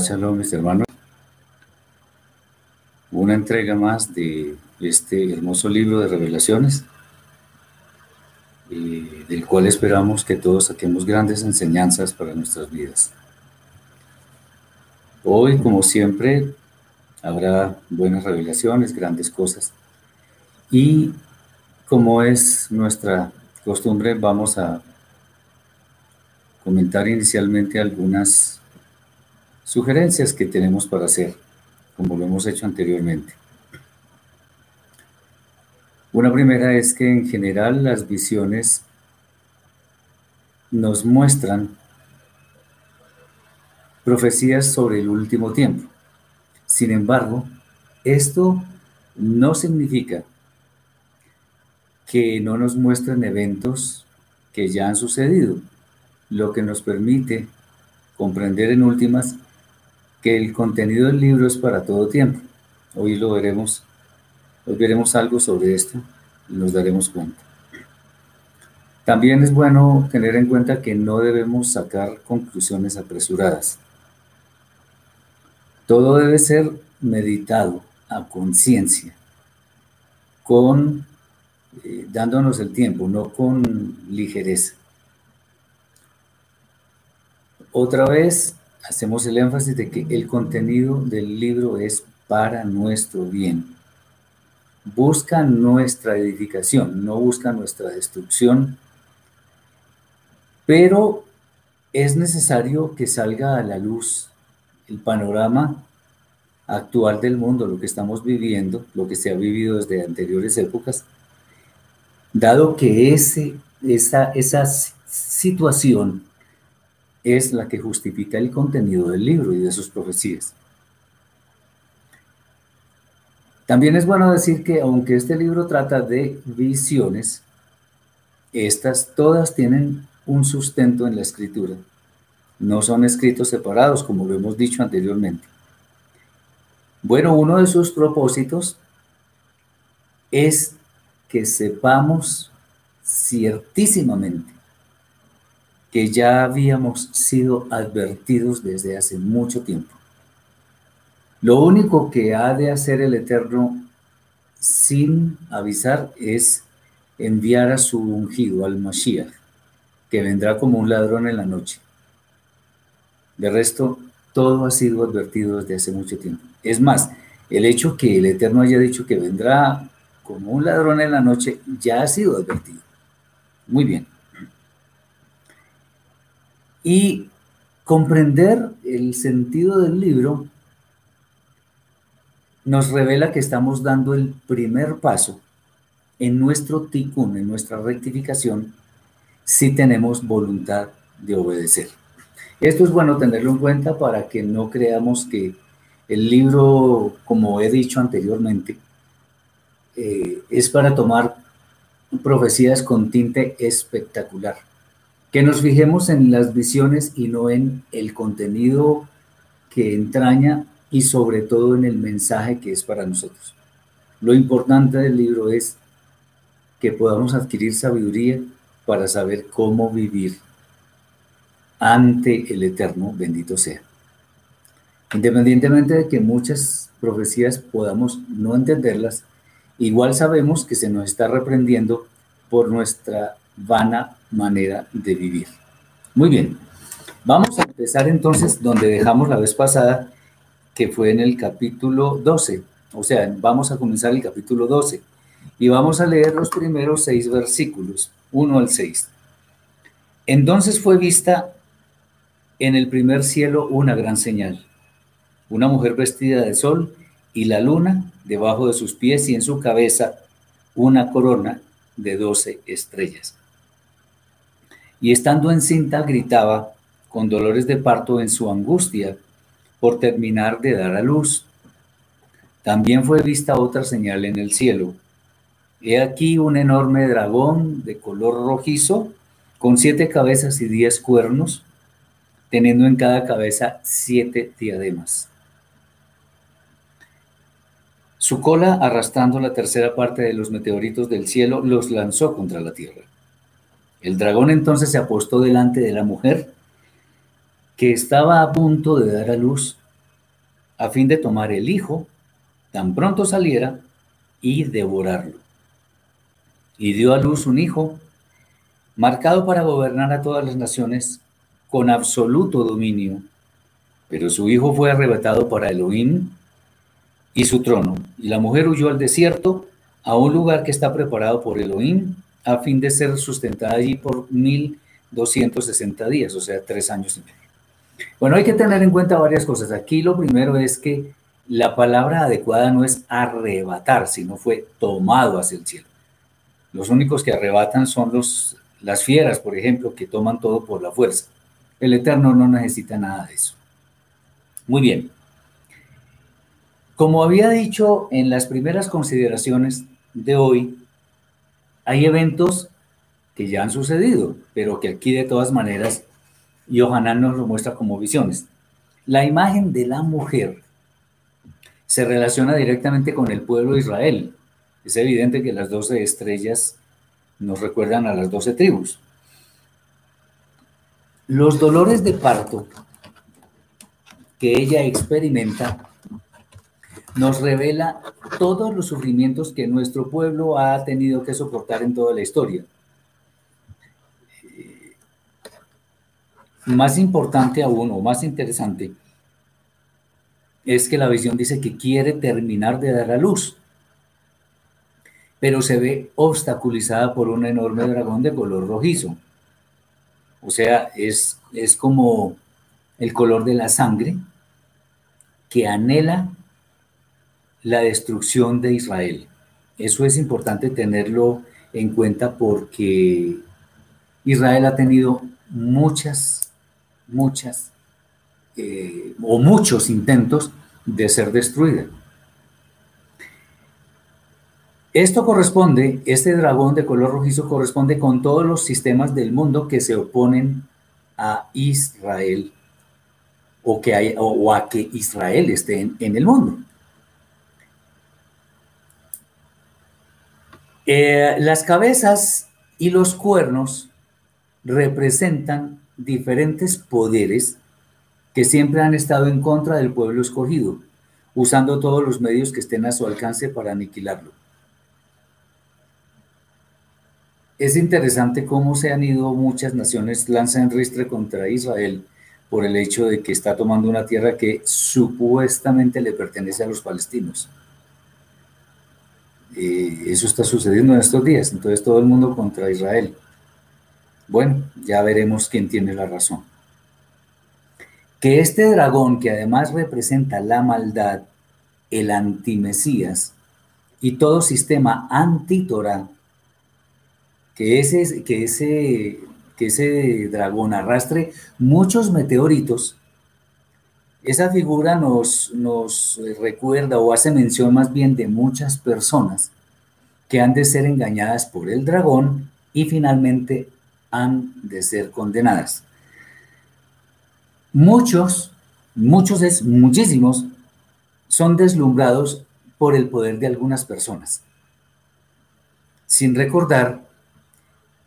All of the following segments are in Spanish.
Shabbat Shalom, mis hermanos. Una entrega más de este hermoso libro de revelaciones, eh, del cual esperamos que todos saquemos grandes enseñanzas para nuestras vidas. Hoy, como siempre, habrá buenas revelaciones, grandes cosas. Y como es nuestra costumbre, vamos a comentar inicialmente algunas Sugerencias que tenemos para hacer, como lo hemos hecho anteriormente. Una primera es que en general las visiones nos muestran profecías sobre el último tiempo. Sin embargo, esto no significa que no nos muestren eventos que ya han sucedido, lo que nos permite comprender en últimas que el contenido del libro es para todo tiempo. Hoy lo veremos, hoy veremos algo sobre esto y nos daremos cuenta. También es bueno tener en cuenta que no debemos sacar conclusiones apresuradas. Todo debe ser meditado a conciencia, con eh, dándonos el tiempo, no con ligereza. Otra vez, hacemos el énfasis de que el contenido del libro es para nuestro bien. Busca nuestra edificación, no busca nuestra destrucción, pero es necesario que salga a la luz el panorama actual del mundo, lo que estamos viviendo, lo que se ha vivido desde anteriores épocas, dado que ese, esa, esa situación es la que justifica el contenido del libro y de sus profecías. También es bueno decir que aunque este libro trata de visiones, estas todas tienen un sustento en la escritura. No son escritos separados, como lo hemos dicho anteriormente. Bueno, uno de sus propósitos es que sepamos ciertísimamente que ya habíamos sido advertidos desde hace mucho tiempo. Lo único que ha de hacer el Eterno sin avisar es enviar a su ungido, al Mashiach, que vendrá como un ladrón en la noche. De resto, todo ha sido advertido desde hace mucho tiempo. Es más, el hecho que el Eterno haya dicho que vendrá como un ladrón en la noche ya ha sido advertido. Muy bien. Y comprender el sentido del libro nos revela que estamos dando el primer paso en nuestro tikkun, en nuestra rectificación, si tenemos voluntad de obedecer. Esto es bueno tenerlo en cuenta para que no creamos que el libro, como he dicho anteriormente, eh, es para tomar profecías con tinte espectacular que nos fijemos en las visiones y no en el contenido que entraña y sobre todo en el mensaje que es para nosotros. Lo importante del libro es que podamos adquirir sabiduría para saber cómo vivir ante el Eterno, bendito sea. Independientemente de que muchas profecías podamos no entenderlas, igual sabemos que se nos está reprendiendo por nuestra vana manera de vivir. Muy bien, vamos a empezar entonces donde dejamos la vez pasada, que fue en el capítulo 12. O sea, vamos a comenzar el capítulo 12 y vamos a leer los primeros seis versículos, 1 al 6. Entonces fue vista en el primer cielo una gran señal, una mujer vestida de sol y la luna debajo de sus pies y en su cabeza una corona de doce estrellas y estando encinta gritaba con dolores de parto en su angustia por terminar de dar a luz. También fue vista otra señal en el cielo. He aquí un enorme dragón de color rojizo, con siete cabezas y diez cuernos, teniendo en cada cabeza siete diademas. Su cola, arrastrando la tercera parte de los meteoritos del cielo, los lanzó contra la tierra. El dragón entonces se apostó delante de la mujer que estaba a punto de dar a luz a fin de tomar el hijo tan pronto saliera y devorarlo. Y dio a luz un hijo marcado para gobernar a todas las naciones con absoluto dominio. Pero su hijo fue arrebatado para Elohim y su trono, y la mujer huyó al desierto, a un lugar que está preparado por Elohim, a fin de ser sustentada allí por 1260 días, o sea, tres años y medio. Bueno, hay que tener en cuenta varias cosas. Aquí lo primero es que la palabra adecuada no es arrebatar, sino fue tomado hacia el cielo. Los únicos que arrebatan son los, las fieras, por ejemplo, que toman todo por la fuerza. El Eterno no necesita nada de eso. Muy bien. Como había dicho en las primeras consideraciones de hoy, hay eventos que ya han sucedido, pero que aquí de todas maneras y Ohanan nos lo muestra como visiones. La imagen de la mujer se relaciona directamente con el pueblo de Israel. Es evidente que las doce estrellas nos recuerdan a las doce tribus. Los dolores de parto que ella experimenta nos revela todos los sufrimientos que nuestro pueblo ha tenido que soportar en toda la historia. Más importante aún, o más interesante, es que la visión dice que quiere terminar de dar a luz, pero se ve obstaculizada por un enorme dragón de color rojizo. O sea, es, es como el color de la sangre que anhela la destrucción de Israel. Eso es importante tenerlo en cuenta porque Israel ha tenido muchas muchas eh, o muchos intentos de ser destruida. Esto corresponde, este dragón de color rojizo corresponde con todos los sistemas del mundo que se oponen a Israel o, que hay, o a que Israel esté en, el mundo. Eh, las cabezas y los cuernos representan diferentes poderes que siempre han estado en contra del pueblo escogido, usando todos los medios que estén a su alcance para aniquilarlo. Es interesante cómo se han ido muchas naciones lanzan ristre contra Israel por el hecho de que está tomando una tierra que supuestamente le pertenece a los palestinos. Eso está sucediendo en estos días, entonces todo el mundo contra Israel. Bueno, ya veremos quién tiene la razón. Que este dragón, que además representa la maldad, el antimesías y todo sistema antitorá, que ese, que ese, que ese dragón arrastre muchos meteoritos, esa figura nos, nos recuerda o hace mención más bien de muchas personas que han de ser engañadas por el dragón y finalmente han de ser condenadas. Muchos, muchos es muchísimos, son deslumbrados por el poder de algunas personas, sin recordar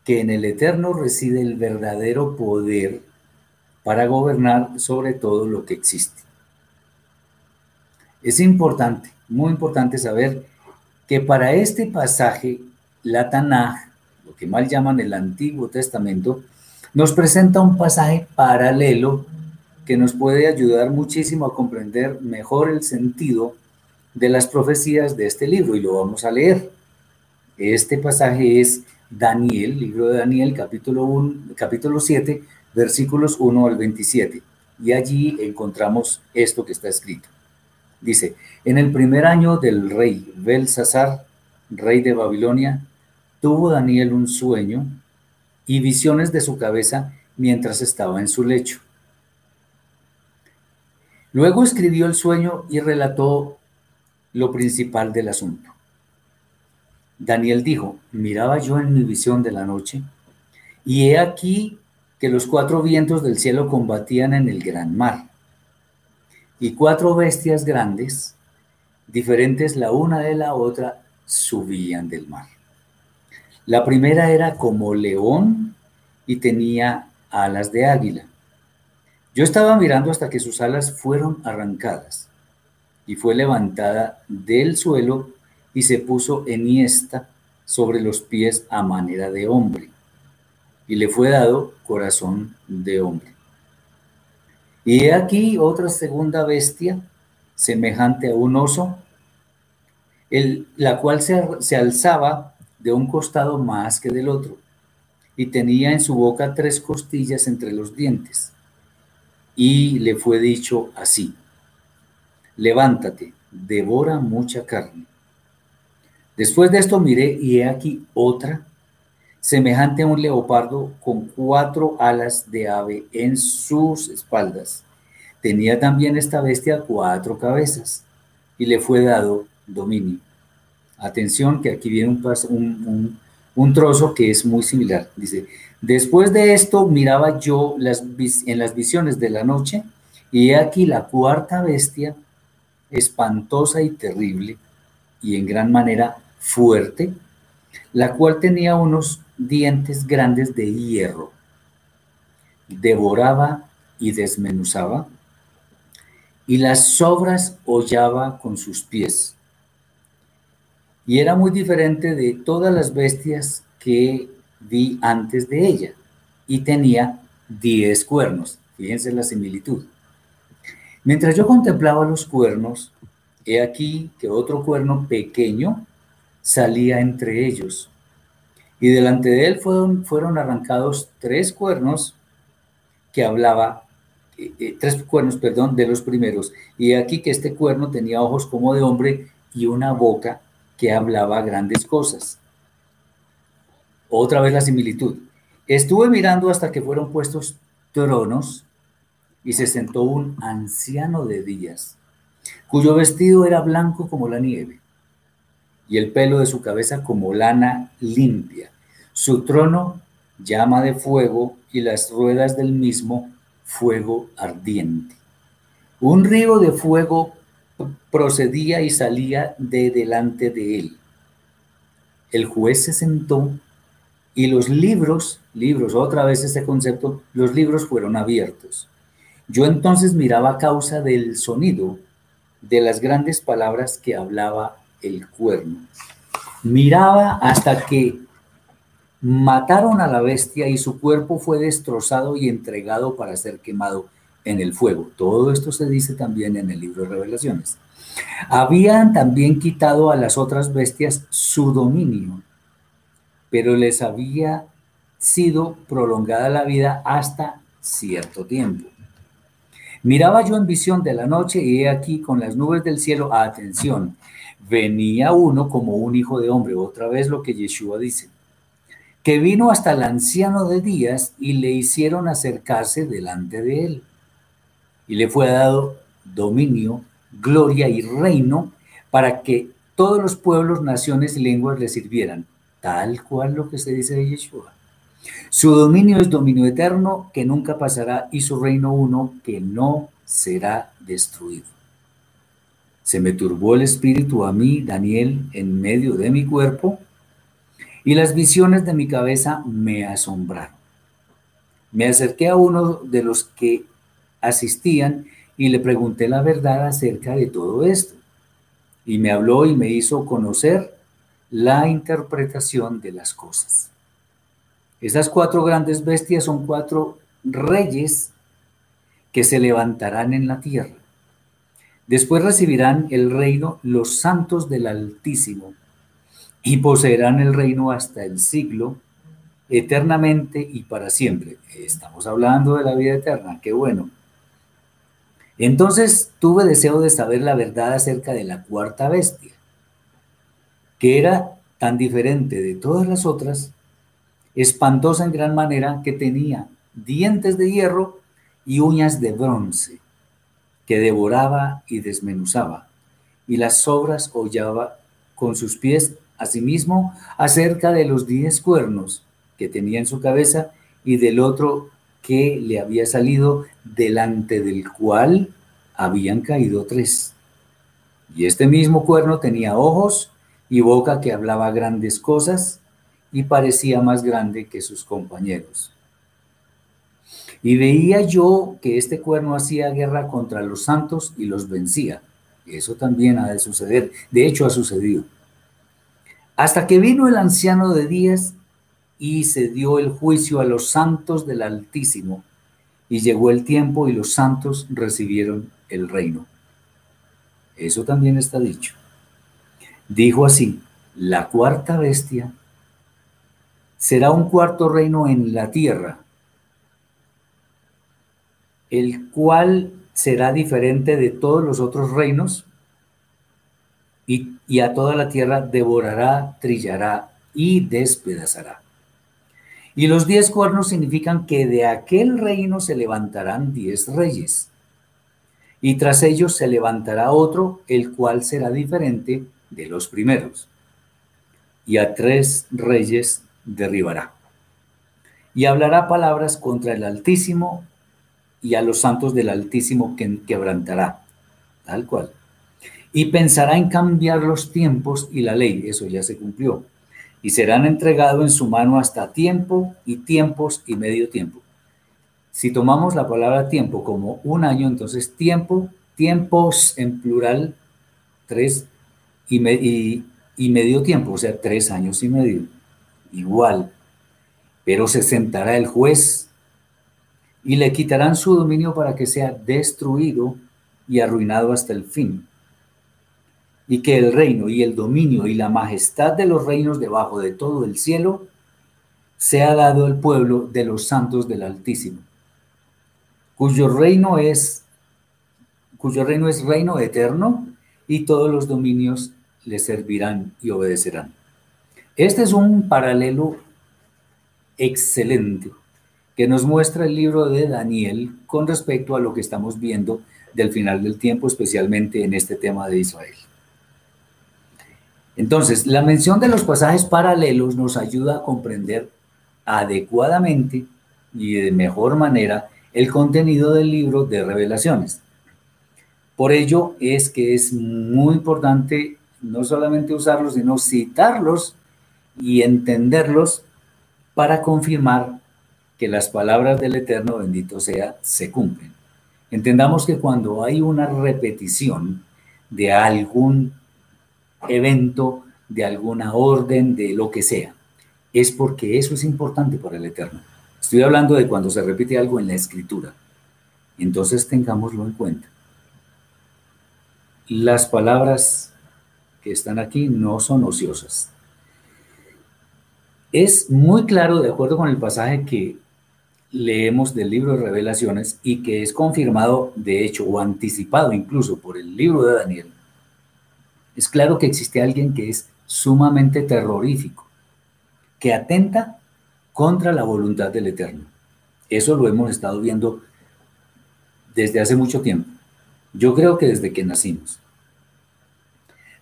que en el Eterno reside el verdadero poder para gobernar sobre todo lo que existe. Es importante, muy importante saber que para este pasaje, la Tanaj lo que mal llaman el Antiguo Testamento, nos presenta un pasaje paralelo que nos puede ayudar muchísimo a comprender mejor el sentido de las profecías de este libro y lo vamos a leer. Este pasaje es Daniel, libro de Daniel, capítulo, 1, capítulo 7, versículos 1 al 27. Y allí encontramos esto que está escrito. Dice, en el primer año del rey Belsasar, rey de Babilonia, tuvo Daniel un sueño y visiones de su cabeza mientras estaba en su lecho. Luego escribió el sueño y relató lo principal del asunto. Daniel dijo, miraba yo en mi visión de la noche, y he aquí que los cuatro vientos del cielo combatían en el gran mar, y cuatro bestias grandes, diferentes la una de la otra, subían del mar. La primera era como león y tenía alas de águila. Yo estaba mirando hasta que sus alas fueron arrancadas y fue levantada del suelo y se puso enhiesta sobre los pies a manera de hombre y le fue dado corazón de hombre. Y he aquí otra segunda bestia semejante a un oso, el, la cual se, se alzaba de un costado más que del otro y tenía en su boca tres costillas entre los dientes. Y le fue dicho así, levántate, devora mucha carne. Después de esto miré y he aquí otra, semejante a un leopardo con cuatro alas de ave en sus espaldas. Tenía también esta bestia cuatro cabezas y le fue dado dominio. Atención que aquí viene un, un, un trozo que es muy similar. Dice, después de esto miraba yo las, en las visiones de la noche y he aquí la cuarta bestia, espantosa y terrible y en gran manera fuerte, la cual tenía unos dientes grandes de hierro. Devoraba y desmenuzaba y las sobras hollaba con sus pies y era muy diferente de todas las bestias que vi antes de ella, y tenía diez cuernos. Fíjense la similitud. Mientras yo contemplaba los cuernos, he aquí que otro cuerno pequeño salía entre ellos, y delante de él fueron, arrancados tres cuernos que hablaba, eh, eh, tres cuernos, perdón, de los primeros. Y aquí que este cuerno tenía ojos como de hombre y una boca que hablaba grandes cosas. Otra vez la similitud. Estuve mirando hasta que fueron puestos tronos y se sentó un anciano de días, cuyo vestido era blanco como la nieve y el pelo de su cabeza como lana limpia. Su trono llama de fuego y las ruedas del mismo fuego ardiente. Un río de fuego procedía y salía de delante de él. El juez se sentó y los libros, libros, otra vez este concepto, los libros fueron abiertos. Yo entonces miraba a causa del sonido de las grandes palabras que hablaba el cuerno. Miraba hasta que mataron a la bestia y su cuerpo fue destrozado y entregado para ser quemado en el fuego. Todo esto se dice también en el libro de revelaciones. Habían también quitado a las otras bestias su dominio, pero les había sido prolongada la vida hasta cierto tiempo. Miraba yo en visión de la noche y he aquí con las nubes del cielo, atención, venía uno como un hijo de hombre, otra vez lo que Yeshua dice, que vino hasta el anciano de días y le hicieron acercarse delante de él y le fue dado dominio, gloria y reino para que todos los pueblos, naciones y lenguas le sirvieran, tal cual lo que se dice de Yeshua. Su dominio es dominio eterno que nunca pasará y su reino uno que no será destruido. Se me turbó el espíritu a mí, Daniel, en medio de mi cuerpo, y las visiones de mi cabeza me asombraron. Me acerqué a uno de los que asistían y le pregunté la verdad acerca de todo esto. Y me habló y me hizo conocer la interpretación de las cosas. Esas cuatro grandes bestias son cuatro reyes que se levantarán en la tierra. Después recibirán el reino los santos del Altísimo y poseerán el reino hasta el siglo, eternamente y para siempre. Estamos hablando de la vida eterna, qué bueno. Entonces tuve deseo de saber la verdad acerca de la cuarta bestia, que era tan diferente de todas las otras, espantosa en gran manera que tenía dientes de hierro y uñas de bronce, que devoraba y desmenuzaba, y las sobras hollaba con sus pies, asimismo acerca de los diez cuernos que tenía en su cabeza y del otro que le había salido, delante del cual habían caído tres. Y este mismo cuerno tenía ojos y boca que hablaba grandes cosas y parecía más grande que sus compañeros. Y veía yo que este cuerno hacía guerra contra los santos y los vencía. Eso también ha de suceder. De hecho, ha sucedido. Hasta que vino el anciano de días y se dio el juicio a los santos del Altísimo. Y llegó el tiempo y los santos recibieron el reino. Eso también está dicho. Dijo así, la cuarta bestia será un cuarto reino en la tierra, el cual será diferente de todos los otros reinos y, a toda la tierra devorará, trillará y despedazará. Y los diez cuernos significan que de aquel reino se levantarán diez reyes. Y tras ellos se levantará otro, el cual será diferente de los primeros. Y a tres reyes derribará. Y hablará palabras contra el Altísimo y a los santos del Altísimo que quebrantará, tal cual. Y pensará en cambiar los tiempos y la ley, eso ya se cumplió. Y serán entregados en su mano hasta tiempo y tiempos y medio tiempo. Si tomamos la palabra tiempo como un año, entonces tiempo, tiempos en plural, tres y, y medio tiempo, o sea, tres años y medio. Igual. Pero se sentará el juez y le quitarán su dominio para que sea destruido y arruinado hasta el fin. Y que el reino y el dominio y la majestad de los reinos debajo de todo el cielo sea dado al pueblo de los santos del Altísimo, cuyo reino es cuyo reino es reino eterno y todos los dominios le servirán y obedecerán. Este es un paralelo excelente que nos muestra el libro de Daniel con respecto a lo que estamos viendo del final del tiempo, especialmente en este tema de Israel. Entonces, la mención de los pasajes paralelos nos ayuda a comprender adecuadamente y de mejor manera el contenido del libro de revelaciones. Por ello es que es muy importante no solamente usarlos, sino citarlos y entenderlos para confirmar que las palabras del Eterno, bendito sea, se cumplen. Entendamos que cuando hay una repetición de algún evento, de alguna orden, de lo que sea, es porque eso es importante para el Eterno. Estoy hablando de cuando se repite algo en la escritura. Entonces tengámoslo en cuenta. Las palabras que están aquí no son ociosas. Es muy claro, de acuerdo con el pasaje que leemos del libro de revelaciones y que es confirmado, de hecho, o anticipado incluso por el libro de Daniel, es claro que existe alguien que es sumamente terrorífico, que atenta contra la voluntad del Eterno. Eso lo hemos estado viendo desde hace mucho tiempo. Yo creo que desde que nacimos.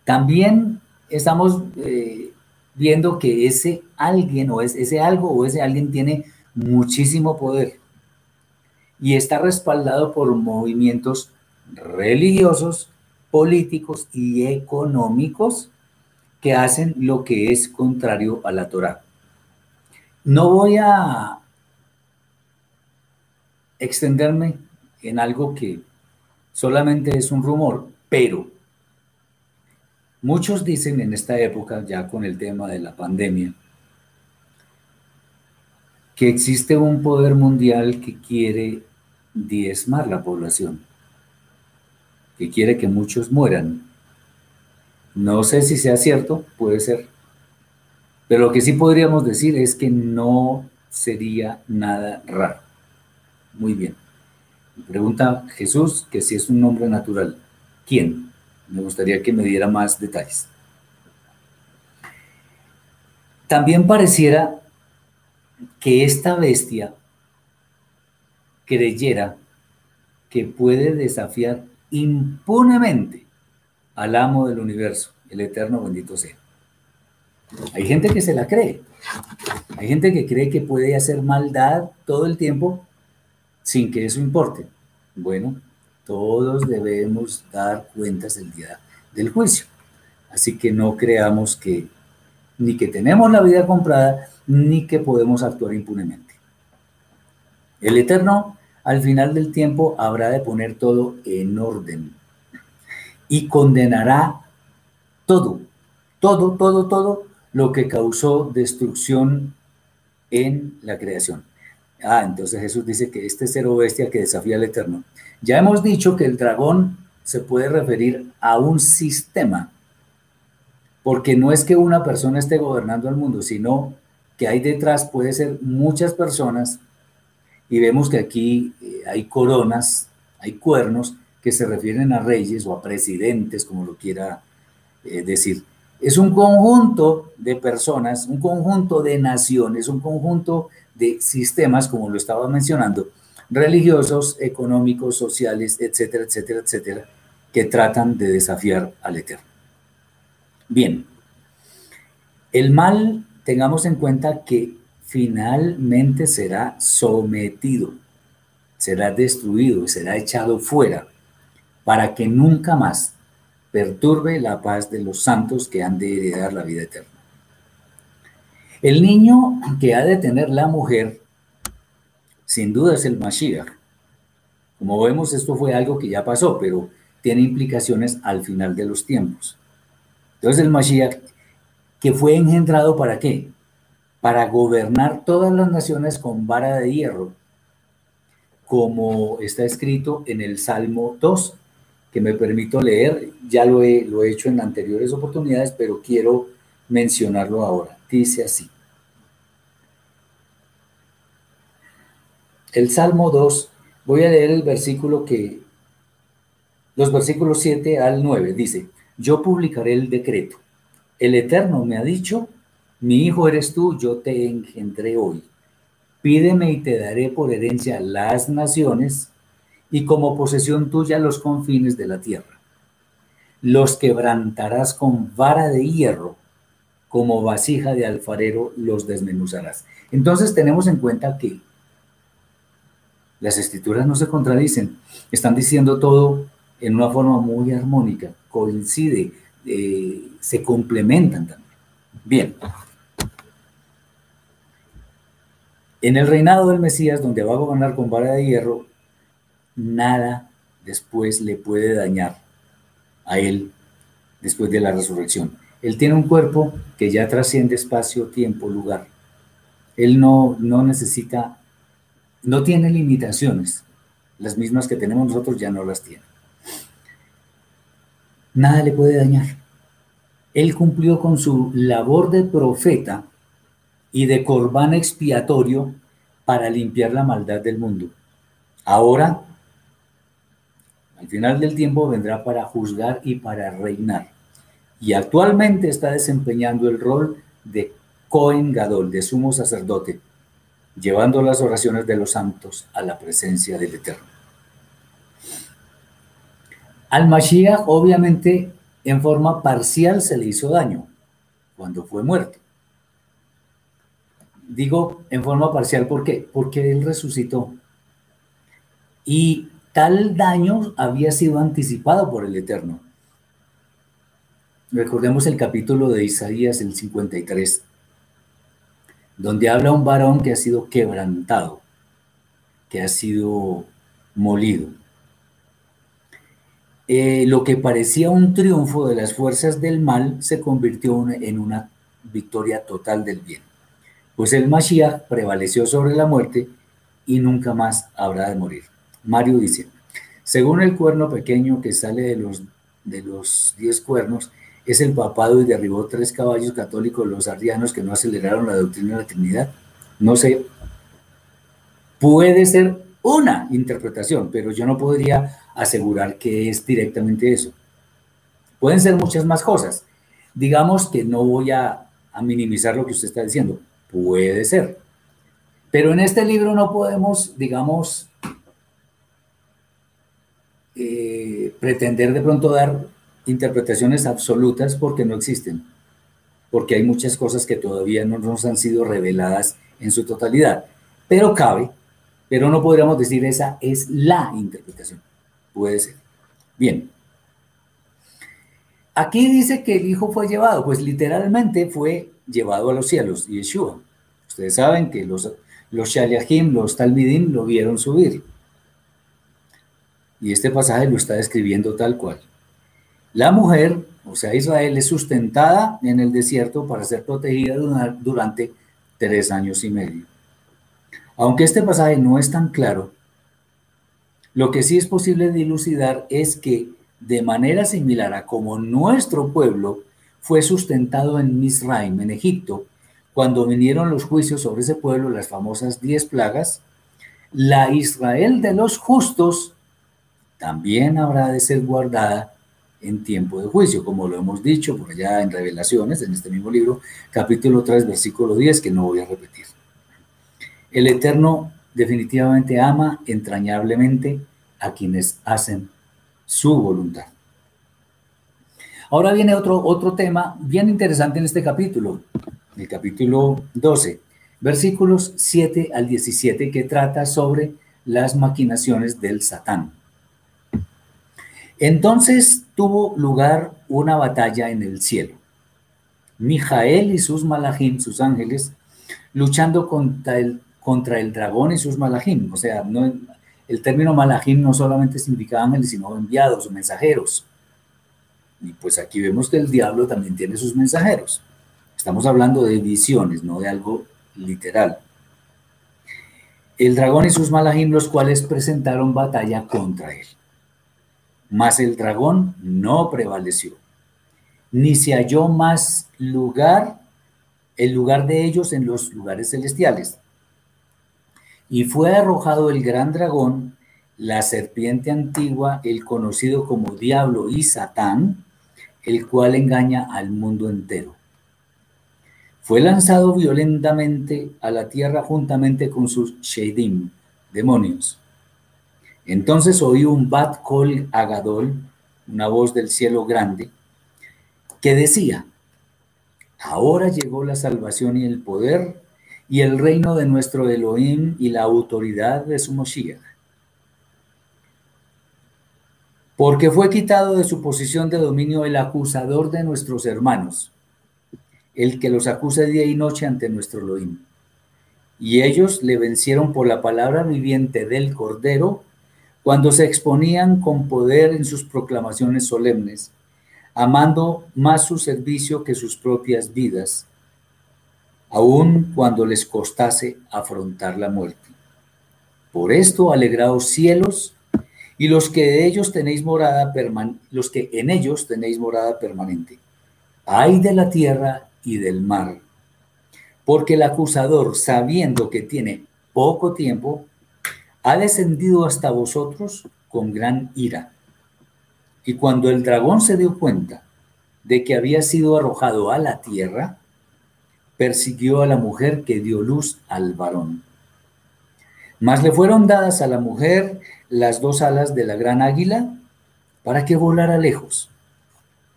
También estamos eh, viendo que ese alguien o ese algo o ese alguien tiene muchísimo poder y está respaldado por movimientos religiosos, políticos y económicos que hacen lo que es contrario a la Torah. No voy a extenderme en algo que solamente es un rumor, pero muchos dicen en esta época, ya con el tema de la pandemia, que existe un poder mundial que quiere diezmar la población, que quiere que muchos mueran. No sé si sea cierto, puede ser, pero lo que sí podríamos decir es que no sería nada raro. Muy bien. pregunta Jesús que si es un nombre natural. ¿Quién? Me gustaría que me diera más detalles. También pareciera que esta bestia creyera que puede desafiar impunemente al amo del universo, el eterno bendito sea. Hay gente que se la cree. Hay gente que cree que puede hacer maldad todo el tiempo sin que eso importe. Bueno, todos debemos dar cuentas el día del juicio. Así que no creamos que ni que tenemos la vida comprada, ni que podemos actuar impunemente. El Eterno, al final del tiempo, habrá de poner todo en orden y condenará todo, todo, todo, todo lo que causó destrucción en la creación. Ah, entonces Jesús dice que este cero bestia que desafía al Eterno. Ya hemos dicho que el dragón se puede referir a un sistema, porque no es que una persona esté gobernando el mundo, sino que hay detrás puede ser muchas personas y vemos que aquí eh, hay coronas, hay cuernos que se refieren a reyes o a presidentes, como lo quiera eh, decir. Es un conjunto de personas, un conjunto de naciones, un conjunto de sistemas, como lo estaba mencionando, religiosos, económicos, sociales, etcétera, etcétera, etcétera, que tratan de desafiar al Eterno. Bien, el mal, tengamos en cuenta que finalmente será sometido, será destruido, será echado fuera para que nunca más perturbe la paz de los santos que han de heredar la vida eterna. El niño que ha de tener la mujer, sin duda es el Mashiach. Como vemos, esto fue algo que ya pasó, pero tiene implicaciones al final de los tiempos. Entonces el Mashiach, que fue engendrado para qué? Para gobernar todas las naciones con vara de hierro, como está escrito en el Salmo 2, que me permito leer, ya lo he, lo he hecho en anteriores oportunidades, pero quiero mencionarlo ahora. Dice así. El Salmo 2, voy a leer el versículo que, los versículos 7 al 9, dice, yo publicaré el decreto. El Eterno me ha dicho, mi hijo eres tú, yo te engendré hoy. Pídeme y te daré por herencia las naciones y como posesión tuya los confines de la tierra. Los quebrantarás con vara de hierro, como vasija de alfarero los desmenuzarás. Entonces tenemos en cuenta que las escrituras no se contradicen, están diciendo todo en una forma muy armónica, coincide, eh, se complementan también. Bien. En el reinado del Mesías, donde va a gobernar con vara de hierro, nada después le puede dañar a él después de la resurrección. Él tiene un cuerpo que ya trasciende espacio, tiempo, lugar. Él no, no necesita, no tiene limitaciones. Las mismas que tenemos nosotros ya no las tiene. Nada le puede dañar. Él cumplió con su labor de profeta y de corbán expiatorio para limpiar la maldad del mundo. Ahora al final del tiempo vendrá para juzgar y para reinar. Y actualmente está desempeñando el rol de Cohen Gadol, de sumo sacerdote, llevando las oraciones de los santos a la presencia del Eterno. Al Mashiach, obviamente, en forma parcial se le hizo daño cuando fue muerto. Digo en forma parcial, ¿por qué? Porque él resucitó. Y Tal daño había sido anticipado por el Eterno. Recordemos el capítulo de Isaías, el 53, donde habla un varón que ha sido quebrantado, que ha sido molido. Eh, lo que parecía un triunfo de las fuerzas del mal se convirtió en una victoria total del bien. Pues el Mashiach prevaleció sobre la muerte y nunca más habrá de morir. Mario dice, según el cuerno pequeño que sale de los, de los diez cuernos, es el papado y derribó tres caballos católicos, los arrianos, que no aceleraron la doctrina de la Trinidad. No sé, puede ser una interpretación, pero yo no podría asegurar que es directamente eso. Pueden ser muchas más cosas. Digamos que no voy a, a minimizar lo que usted está diciendo. Puede ser. Pero en este libro no podemos, digamos, eh, pretender de pronto dar interpretaciones absolutas porque no existen, porque hay muchas cosas que todavía no nos han sido reveladas en su totalidad, pero cabe, pero no podríamos decir esa es la interpretación, puede ser. Bien, aquí dice que el Hijo fue llevado, pues literalmente fue llevado a los cielos, Yeshua. Ustedes saben que los, los Shaliachim, los Talmidim, lo vieron subir. Y este pasaje lo está describiendo tal cual. La mujer, o sea, Israel, es sustentada en el desierto para ser protegida durante tres años y medio. Aunque este pasaje no es tan claro, lo que sí es posible dilucidar es que de manera similar a como nuestro pueblo fue sustentado en Misraim, en Egipto, cuando vinieron los juicios sobre ese pueblo, las famosas diez plagas, la Israel de los justos también habrá de ser guardada en tiempo de juicio, como lo hemos dicho por allá en Revelaciones, en este mismo libro, capítulo 3, versículo 10, que no voy a repetir. El Eterno definitivamente ama entrañablemente a quienes hacen su voluntad. Ahora viene otro, otro tema bien interesante en este capítulo, el capítulo 12, versículos 7 al 17, que trata sobre las maquinaciones del Satán. Entonces tuvo lugar una batalla en el cielo. Mijael y sus malajim, sus ángeles, luchando contra el, contra el dragón y sus malajim. O sea, no, el término malajim no solamente significa ángeles, sino enviados o mensajeros. Y pues aquí vemos que el diablo también tiene sus mensajeros. Estamos hablando de visiones, no de algo literal. El dragón y sus malajim, los cuales presentaron batalla contra él mas el dragón no prevaleció, ni se halló más lugar, el lugar de ellos en los lugares celestiales. Y fue arrojado el gran dragón, la serpiente antigua, el conocido como diablo y Satán, el cual engaña al mundo entero. Fue lanzado violentamente a la tierra juntamente con sus Shedim, demonios entonces oí un Bat Kol Agadol, una voz del cielo grande, que decía, ahora llegó la salvación y el poder y el reino de nuestro Elohim y la autoridad de su Moshiach. Porque fue quitado de su posición de dominio el acusador de nuestros hermanos, el que los acusa día y noche ante nuestro Elohim. Y ellos le vencieron por la palabra viviente del Cordero cuando se exponían con poder en sus proclamaciones solemnes, amando más su servicio que sus propias vidas, aun cuando les costase afrontar la muerte. Por esto alegraos cielos y los que de ellos tenéis morada los que en ellos tenéis morada permanente. Ay de la tierra y del mar, porque el acusador, sabiendo que tiene poco tiempo, ha descendido hasta vosotros con gran ira. Y cuando el dragón se dio cuenta de que había sido arrojado a la tierra, persiguió a la mujer que dio luz al varón. Mas le fueron dadas a la mujer las dos alas de la gran águila para que volara lejos.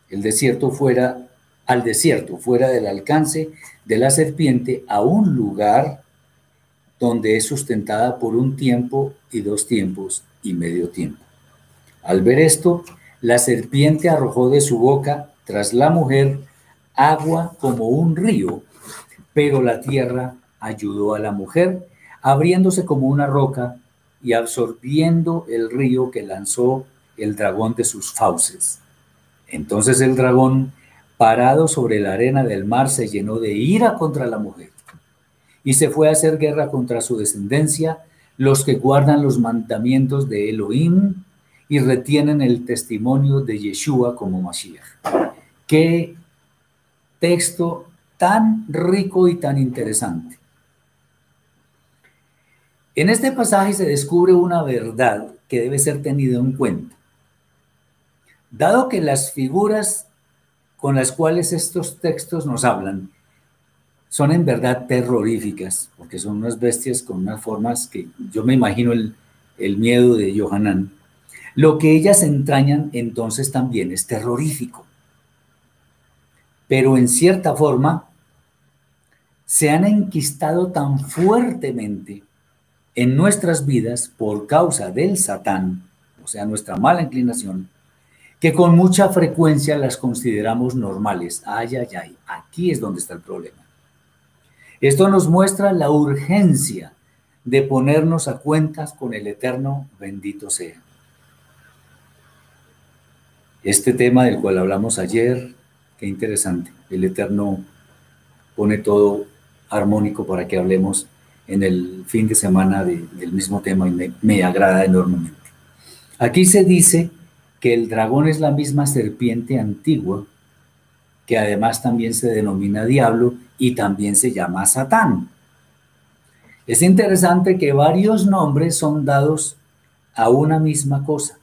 El desierto fuera al desierto, fuera del alcance de la serpiente, a un lugar donde es sustentada por un tiempo y dos tiempos y medio tiempo. Al ver esto, la serpiente arrojó de su boca tras la mujer agua como un río, pero la tierra ayudó a la mujer, abriéndose como una roca y absorbiendo el río que lanzó el dragón de sus fauces. Entonces el dragón, parado sobre la arena del mar, se llenó de ira contra la mujer y se fue a hacer guerra contra su descendencia, los que guardan los mandamientos de Elohim y retienen el testimonio de Yeshua como Mashiach. Qué texto tan rico y tan interesante. En este pasaje se descubre una verdad que debe ser tenido en cuenta. Dado que las figuras con las cuales estos textos nos hablan son en verdad terroríficas, porque son unas bestias con unas formas que yo me imagino el, miedo de Johanan. Lo que ellas entrañan entonces también es terrorífico. Pero en cierta forma se han enquistado tan fuertemente en nuestras vidas por causa del Satán, o sea, nuestra mala inclinación, que con mucha frecuencia las consideramos normales. Ay, ay, ay, aquí es donde está el problema. Esto nos muestra la urgencia de ponernos a cuentas con el Eterno, bendito sea. Este tema del cual hablamos ayer, qué interesante. El Eterno pone todo armónico para que hablemos en el fin de semana del mismo tema y me, agrada enormemente. Aquí se dice que el dragón es la misma serpiente antigua, que además también se denomina diablo y también se llama Satán. Es interesante que varios nombres son dados a una misma cosa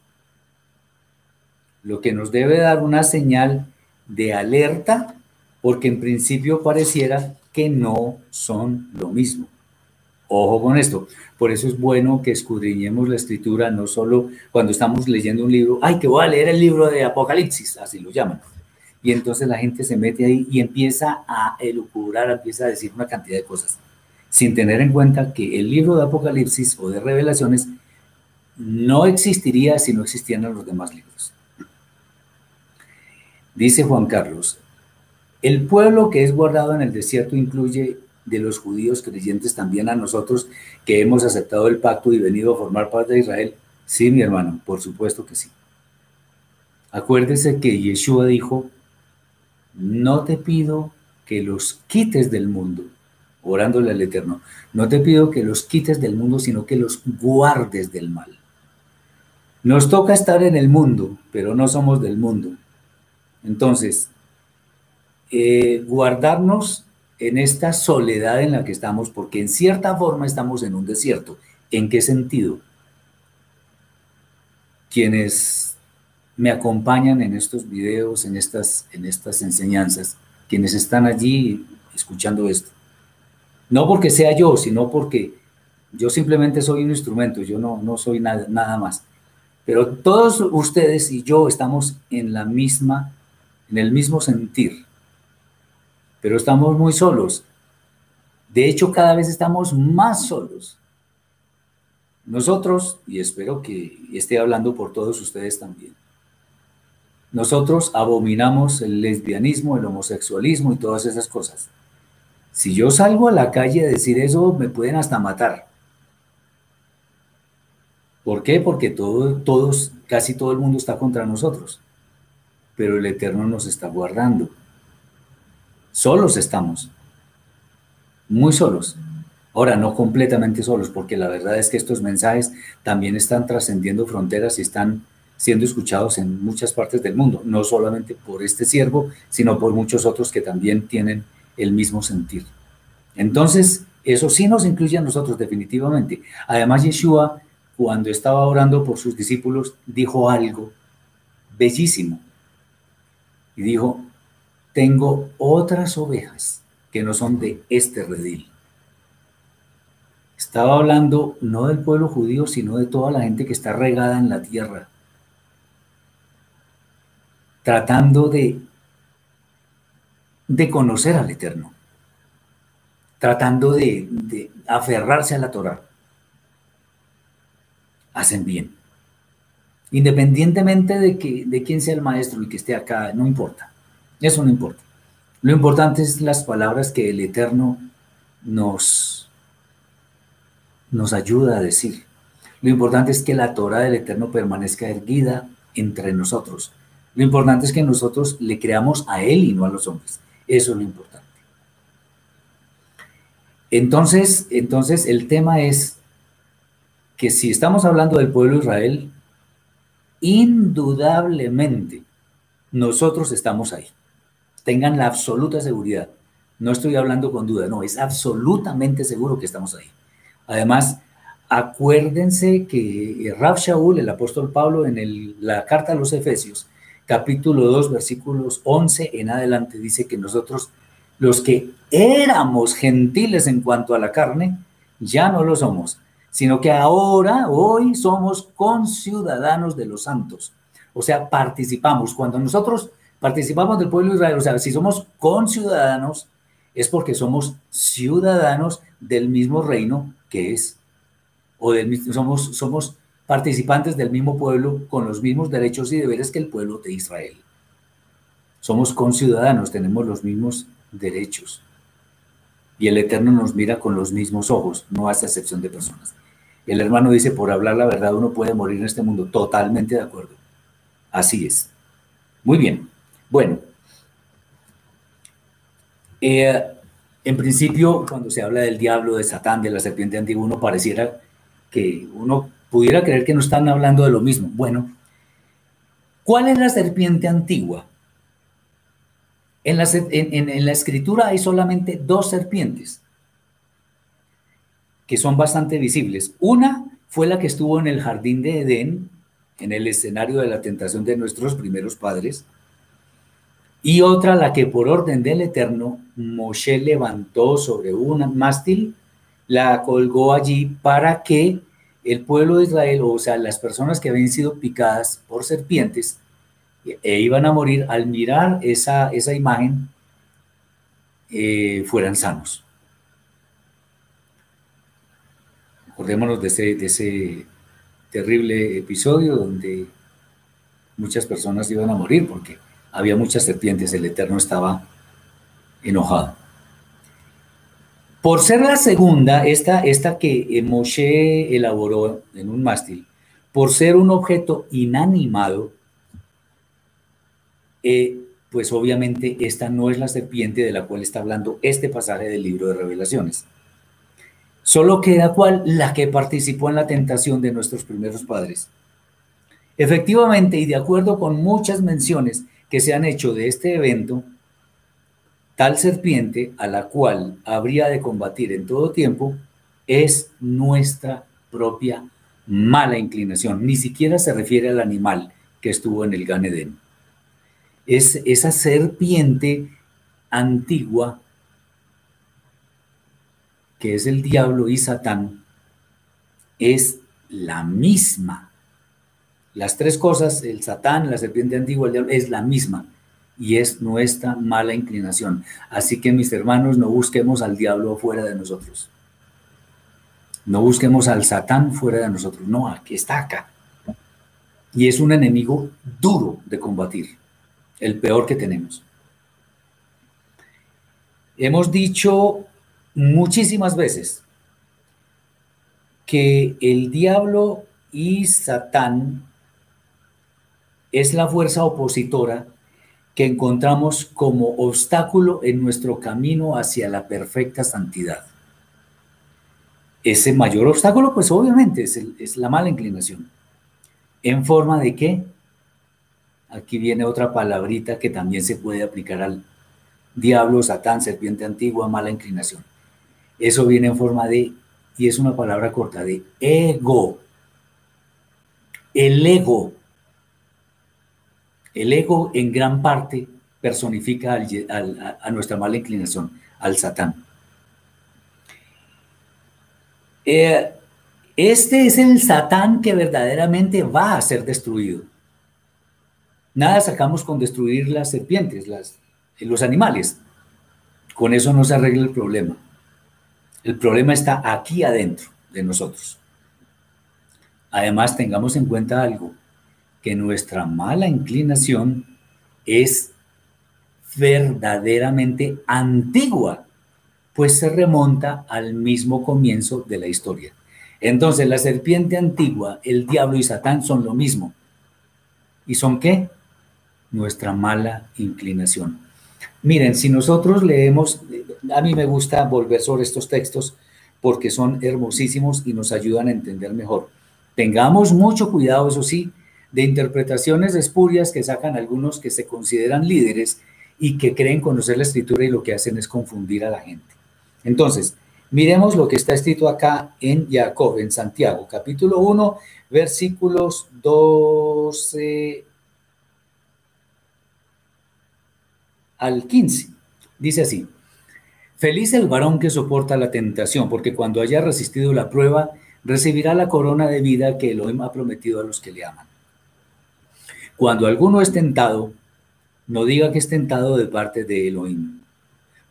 lo que nos debe dar una señal de alerta, porque en principio pareciera que no son lo mismo. Ojo con esto. Por eso es bueno que escudriñemos la escritura, no solo cuando estamos leyendo un libro, ay, que voy a leer el libro de Apocalipsis, así lo llaman. Y entonces la gente se mete ahí y empieza a elucubrar, empieza a decir una cantidad de cosas, sin tener en cuenta que el libro de Apocalipsis o de Revelaciones no existiría si no existieran los demás libros. Dice Juan Carlos, el pueblo que es guardado en el desierto incluye de los judíos creyentes también a nosotros que hemos aceptado el pacto y venido a formar parte de Israel. Sí, mi hermano, por supuesto que sí. Acuérdese que Yeshua dijo, no te pido que los quites del mundo, orándole al Eterno, no te pido que los quites del mundo, sino que los guardes del mal. Nos toca estar en el mundo, pero no somos del mundo. Entonces, eh, guardarnos en esta soledad en la que estamos, porque en cierta forma estamos en un desierto. ¿En qué sentido? Quienes me acompañan en estos videos, en estas, en estas enseñanzas, quienes están allí escuchando esto. No porque sea yo, sino porque yo simplemente soy un instrumento, yo no, no soy nada, nada más. Pero todos ustedes y yo estamos en la misma en el mismo sentir, pero estamos muy solos. De hecho, cada vez estamos más solos. Nosotros, y espero que esté hablando por todos ustedes también, nosotros abominamos el lesbianismo, el homosexualismo y todas esas cosas. Si yo salgo a la calle a decir eso, me pueden hasta matar. ¿Por qué? Porque todos, casi todo el mundo está contra nosotros pero el Eterno nos está guardando. Solos estamos, muy solos. Ahora, no completamente solos, porque la verdad es que estos mensajes también están trascendiendo fronteras y están siendo escuchados en muchas partes del mundo, no solamente por este siervo, sino por muchos otros que también tienen el mismo sentir. Entonces, eso sí nos incluye a nosotros definitivamente. Además, Yeshua, cuando estaba orando por sus discípulos, dijo algo bellísimo y dijo, tengo otras ovejas que no son de este redil. Estaba hablando no del pueblo judío, sino de toda la gente que está regada en la tierra, tratando de, de conocer al Eterno, tratando de, de aferrarse a la Torah. Hacen bien. Independientemente de, que, de quién sea el maestro y que esté acá, no importa. Eso no importa. Lo importante es las palabras que el Eterno nos, nos ayuda a decir. Lo importante es que la Torah del Eterno permanezca erguida entre nosotros. Lo importante es que nosotros le creamos a Él y no a los hombres. Eso es lo importante. Entonces, entonces el tema es que si estamos hablando del pueblo de Israel, indudablemente nosotros estamos ahí. Tengan la absoluta seguridad. No estoy hablando con duda, no, es absolutamente seguro que estamos ahí. Además, acuérdense que Rab Shaul, el apóstol Pablo, en la carta a los Efesios, capítulo 2, versículos 11 en adelante, dice que nosotros, los que éramos gentiles en cuanto a la carne, ya no lo somos, sino que ahora, hoy, somos conciudadanos de los santos. O sea, participamos. Cuando nosotros participamos del pueblo de Israel, o sea, si somos conciudadanos, es porque somos ciudadanos del mismo reino que es, o del, somos, somos participantes del mismo pueblo con los mismos derechos y deberes que el pueblo de Israel. Somos conciudadanos, tenemos los mismos derechos. Y el Eterno nos mira con los mismos ojos, no hace excepción de personas. El hermano dice, por hablar la verdad uno puede morir en este mundo. Totalmente de acuerdo. Así es. Muy bien. Bueno. Eh, en principio, cuando se habla del diablo, de Satán, de la serpiente antigua, uno pareciera que uno pudiera creer que no están hablando de lo mismo. Bueno, ¿cuál es la serpiente antigua? En la, en la escritura hay solamente dos serpientes que son bastante visibles. Una fue la que estuvo en el jardín de Edén, en el escenario de la tentación de nuestros primeros padres, y otra la que por orden del Eterno Moshe levantó sobre un mástil, la colgó allí para que el pueblo de Israel, o sea, las personas que habían sido picadas por serpientes e iban a morir al mirar esa, esa imagen, eh, fueran sanos. Acordémonos de ese, de ese terrible episodio donde muchas personas iban a morir porque había muchas serpientes, el Eterno estaba enojado. Por ser la segunda, esta, esta que Moshe elaboró en un mástil, por ser un objeto inanimado, eh, pues obviamente esta no es la serpiente de la cual está hablando este pasaje del libro de revelaciones. Solo queda cual la que participó en la tentación de nuestros primeros padres. Efectivamente, y de acuerdo con muchas menciones que se han hecho de este evento, tal serpiente a la cual habría de combatir en todo tiempo es nuestra propia mala inclinación. Ni siquiera se refiere al animal que estuvo en el Gan Es esa serpiente antigua que es el diablo y Satán, es la misma. Las tres cosas, el Satán, la serpiente antigua, el diablo, es la misma y es nuestra mala inclinación. Así que mis hermanos, no busquemos al diablo fuera de nosotros. No busquemos al Satán fuera de nosotros. No, aquí está acá. Y es un enemigo duro de combatir, el peor que tenemos. Hemos dicho muchísimas veces que el diablo y Satán es la fuerza opositora que encontramos como obstáculo en nuestro camino hacia la perfecta santidad. Ese mayor obstáculo, pues obviamente es, la mala inclinación. ¿En forma de qué? Aquí viene otra palabrita que también se puede aplicar al diablo, Satán, serpiente antigua, mala inclinación. Eso viene en forma de, y es una palabra corta, de ego. El ego. El ego en gran parte personifica a nuestra mala inclinación, al Satán. Eh, este es el Satán que verdaderamente va a ser destruido. Nada sacamos con destruir las serpientes, las, los animales. Con eso no se arregla el problema. El problema está aquí adentro de nosotros. Además, tengamos en cuenta algo, que nuestra mala inclinación es verdaderamente antigua, pues se remonta al mismo comienzo de la historia. Entonces, la serpiente antigua, el diablo y Satán son lo mismo. ¿Y son qué? Nuestra mala inclinación. Miren, si nosotros leemos, a mí me gusta volver sobre estos textos porque son hermosísimos y nos ayudan a entender mejor. Tengamos mucho cuidado, eso sí, de interpretaciones espurias que sacan algunos que se consideran líderes y que creen conocer la escritura y lo que hacen es confundir a la gente. Entonces, miremos lo que está escrito acá en Jacob, en Santiago, capítulo 1, versículos 12 al 15. Dice así, feliz el varón que soporta la tentación, porque cuando haya resistido la prueba, recibirá la corona de vida que Elohim ha prometido a los que le aman. Cuando alguno es tentado, no diga que es tentado de parte de Elohim,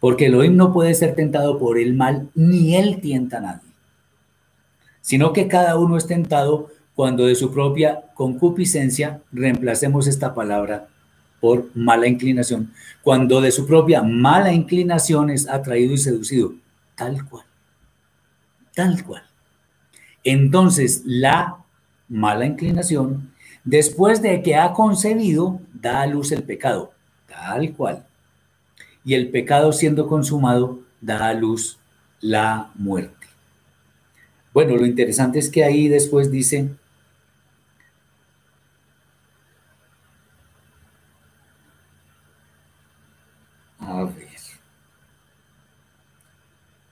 porque Elohim no puede ser tentado por el mal, ni él tienta a nadie, sino que cada uno es tentado cuando de su propia concupiscencia reemplacemos esta palabra por mala inclinación, cuando de su propia mala inclinación es atraído y seducido, tal cual, tal cual. Entonces, la mala inclinación, después de que ha concebido, da a luz el pecado, tal cual. Y el pecado siendo consumado, da a luz la muerte. Bueno, lo interesante es que ahí después dice, a ver,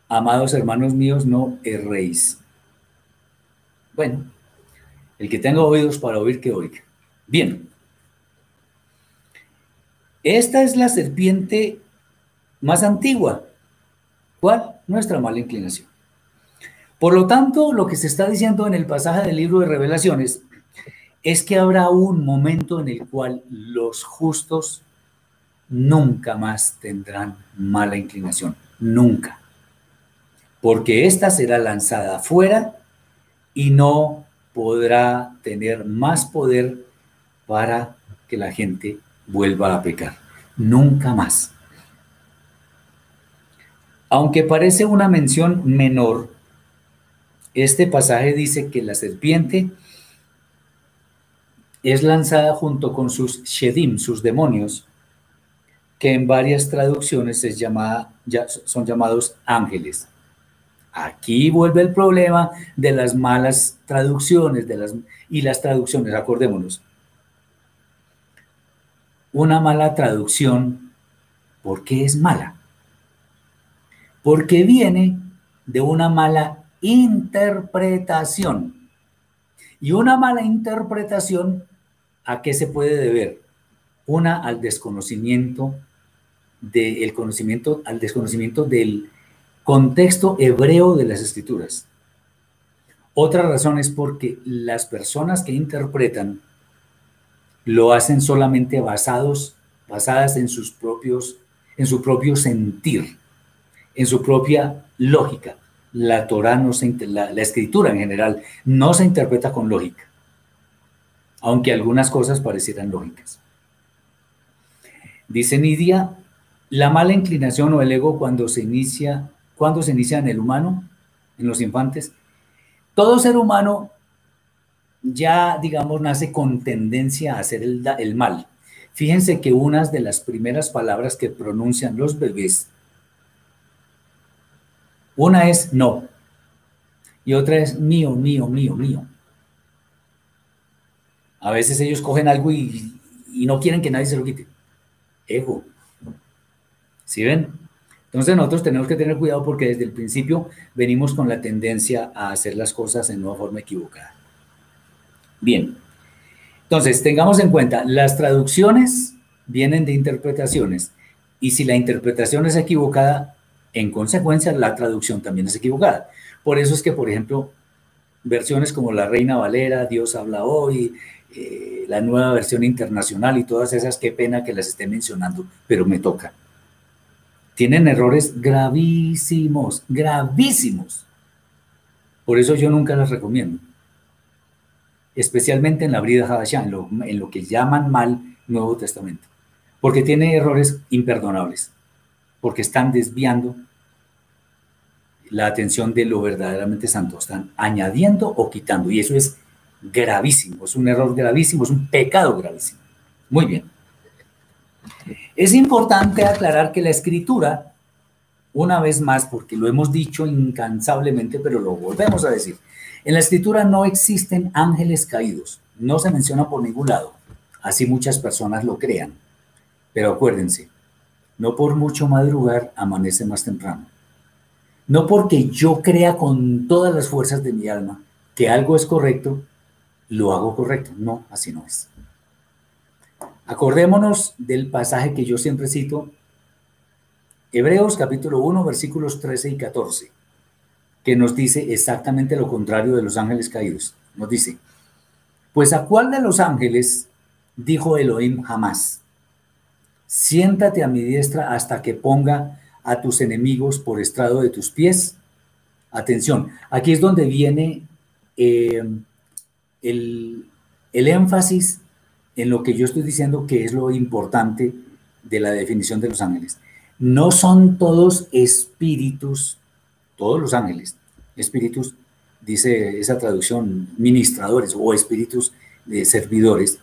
amados hermanos míos, no erréis. Bueno, el que tenga oídos para oír, que oiga. Bien. Esta es la serpiente más antigua. ¿Cuál? Nuestra mala inclinación. Por lo tanto, lo que se está diciendo en el pasaje del libro de revelaciones es que habrá un momento en el cual los justos nunca más tendrán mala inclinación. Nunca. Porque ésta será lanzada afuera y no podrá tener más poder para que la gente vuelva a pecar. Nunca más. Aunque parece una mención menor, este pasaje dice que la serpiente es lanzada junto con sus shedim, sus demonios, que en varias traducciones es llamada, son llamados ángeles. Aquí vuelve el problema de las malas traducciones de las, y las traducciones, acordémonos. Una mala traducción, ¿por qué es mala? Porque viene de una mala interpretación. Y una mala interpretación, ¿a qué se puede deber? Una al desconocimiento del conocimiento, al desconocimiento del contexto hebreo de las escrituras. Otra razón es porque las personas que interpretan lo hacen solamente basados, basadas en sus propios, en su propio sentir, en su propia lógica. La Torah no se, la, la escritura en general no se interpreta con lógica, aunque algunas cosas parecieran lógicas. Dice Nidia, la mala inclinación o el ego cuando se inicia ¿Cuándo se inicia en el humano, en los infantes? Todo ser humano ya, digamos, nace con tendencia a hacer el, el mal. Fíjense que unas de las primeras palabras que pronuncian los bebés, una es no y otra es mío, mío, mío, mío. A veces ellos cogen algo y, y no quieren que nadie se lo quite. Ego. ¿Sí ven? Entonces nosotros tenemos que tener cuidado porque desde el principio venimos con la tendencia a hacer las cosas en una forma equivocada. Bien, entonces tengamos en cuenta, las traducciones vienen de interpretaciones y si la interpretación es equivocada, en consecuencia la traducción también es equivocada. Por eso es que, por ejemplo, versiones como La Reina Valera, Dios habla hoy, eh, la nueva versión internacional y todas esas, qué pena que las esté mencionando, pero me toca tienen errores gravísimos, gravísimos. Por eso yo nunca las recomiendo. Especialmente en la Brida Hadashah, en lo, en lo que llaman mal Nuevo Testamento. Porque tiene errores imperdonables. Porque están desviando la atención de lo verdaderamente santo. Están añadiendo o quitando. Y eso es gravísimo. Es un error gravísimo. Es un pecado gravísimo. Muy bien. Es importante aclarar que la escritura, una vez más, porque lo hemos dicho incansablemente, pero lo volvemos a decir, en la escritura no existen ángeles caídos, no se menciona por ningún lado, así muchas personas lo crean. Pero acuérdense, no por mucho madrugar amanece más temprano. No porque yo crea con todas las fuerzas de mi alma que algo es correcto, lo hago correcto. No, así no es. Acordémonos del pasaje que yo siempre cito, Hebreos capítulo 1, versículos 13 y 14. que nos dice exactamente lo contrario de los ángeles caídos. Nos dice, pues a cuál de los ángeles dijo Elohim jamás, siéntate a mi diestra hasta que ponga a tus enemigos por estrado de tus pies. Atención, aquí es donde viene eh, el, el énfasis en lo que yo estoy diciendo que es lo importante de la definición de los ángeles. No son todos espíritus, todos los ángeles, espíritus, dice esa traducción, ministradores o espíritus de servidores,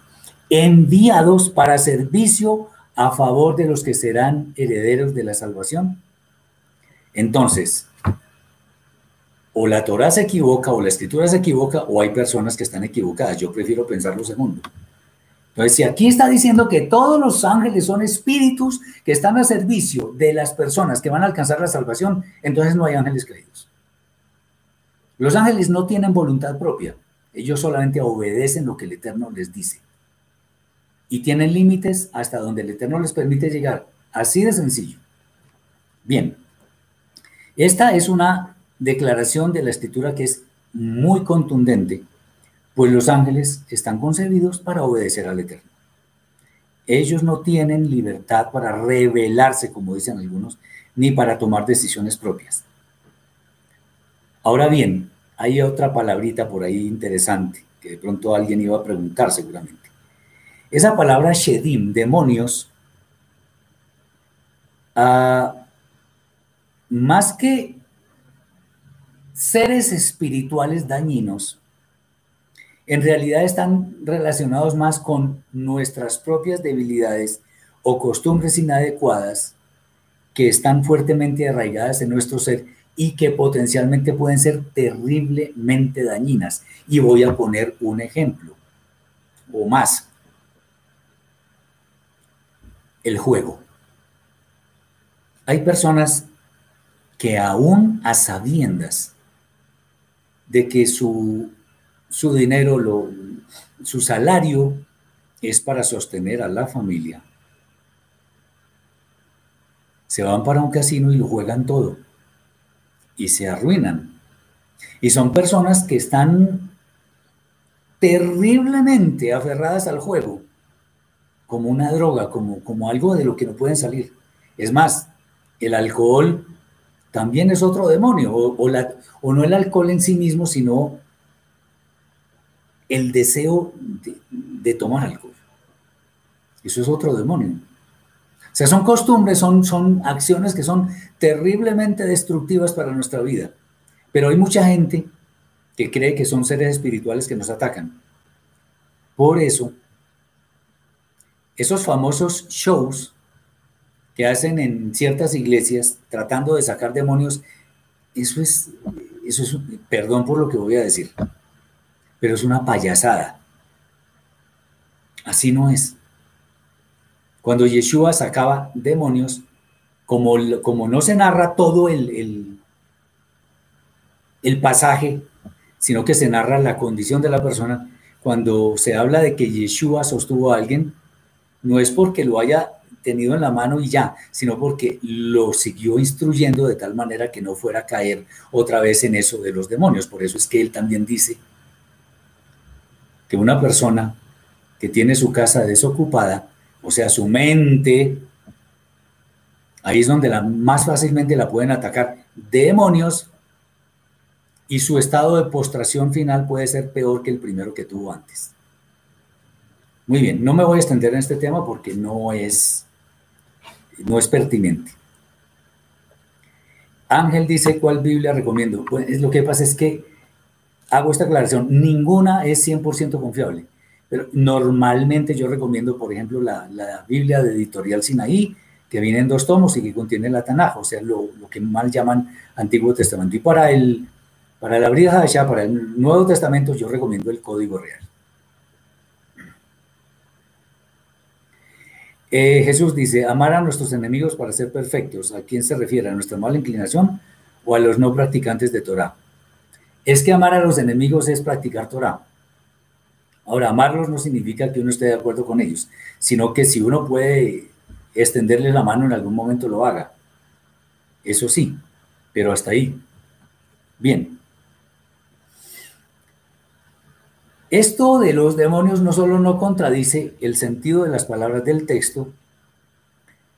enviados para servicio a favor de los que serán herederos de la salvación. Entonces, o la Torah se equivoca, o la escritura se equivoca, o hay personas que están equivocadas. Yo prefiero pensar lo segundo. Entonces, si aquí está diciendo que todos los ángeles son espíritus que están a servicio de las personas que van a alcanzar la salvación, entonces no hay ángeles creídos. Los ángeles no tienen voluntad propia, ellos solamente obedecen lo que el Eterno les dice. Y tienen límites hasta donde el Eterno les permite llegar. Así de sencillo. Bien, esta es una declaración de la escritura que es muy contundente pues los ángeles están concebidos para obedecer al Eterno. Ellos no tienen libertad para rebelarse, como dicen algunos, ni para tomar decisiones propias. Ahora bien, hay otra palabrita por ahí interesante que de pronto alguien iba a preguntar seguramente. Esa palabra Shedim, demonios, ah, más que seres espirituales dañinos, en realidad están relacionados más con nuestras propias debilidades o costumbres inadecuadas que están fuertemente arraigadas en nuestro ser y que potencialmente pueden ser terriblemente dañinas. Y voy a poner un ejemplo o más. El juego. Hay personas que aún a sabiendas de que su su dinero, lo, su salario es para sostener a la familia. Se van para un casino y lo juegan todo y se arruinan. Y son personas que están terriblemente aferradas al juego, como una droga, como, como algo de lo que no pueden salir. Es más, el alcohol también es otro demonio, o, la, o no el alcohol en sí mismo, sino el deseo de, tomar alcohol. Eso es otro demonio. O sea, son costumbres, son, son acciones que son terriblemente destructivas para nuestra vida. Pero hay mucha gente que cree que son seres espirituales que nos atacan. Por eso, esos famosos shows que hacen en ciertas iglesias tratando de sacar demonios, eso es, eso es, perdón por lo que voy a decir, pero es una payasada. Así no es. Cuando Yeshua sacaba demonios, como, no se narra todo el, el, pasaje, sino que se narra la condición de la persona, cuando se habla de que Yeshua sostuvo a alguien, no es porque lo haya tenido en la mano y ya, sino porque lo siguió instruyendo de tal manera que no fuera a caer otra vez en eso de los demonios. Por eso es que él también dice que una persona que tiene su casa desocupada, o sea, su mente, ahí es donde la, más fácilmente la pueden atacar demonios y su estado de postración final puede ser peor que el primero que tuvo antes. Muy bien, no me voy a extender en este tema porque no es, no es pertinente. Ángel dice, ¿cuál Biblia recomiendo? Pues lo que pasa es que hago esta aclaración, ninguna es 100% confiable, pero normalmente yo recomiendo, por ejemplo, la, Biblia de Editorial Sinaí, que viene en dos tomos y que contiene la Tanaj, o sea, lo, que mal llaman Antiguo Testamento. Y para, el, para la Brija para el Nuevo Testamento, yo recomiendo el Código Real. Eh, Jesús dice, amar a nuestros enemigos para ser perfectos. ¿A quién se refiere? ¿A nuestra mala inclinación o a los no practicantes de Torah? Es que amar a los enemigos es practicar Torah. Ahora, amarlos no significa que uno esté de acuerdo con ellos, sino que si uno puede extenderle la mano en algún momento lo haga. Eso sí, pero hasta ahí. Bien. Esto de los demonios no solo no contradice el sentido de las palabras del texto,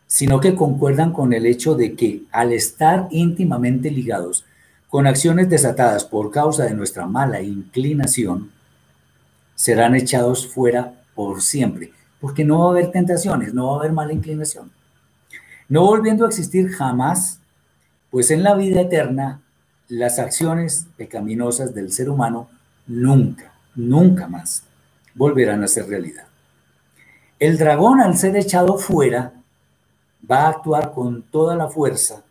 sino que concuerdan con el hecho de que al estar íntimamente ligados con acciones desatadas por causa de nuestra mala inclinación, serán echados fuera por siempre, porque no va a haber tentaciones, no va a haber mala inclinación. No volviendo a existir jamás, pues en la vida eterna las acciones pecaminosas del ser humano nunca, nunca más volverán a ser realidad. El dragón al ser echado fuera va a actuar con toda la fuerza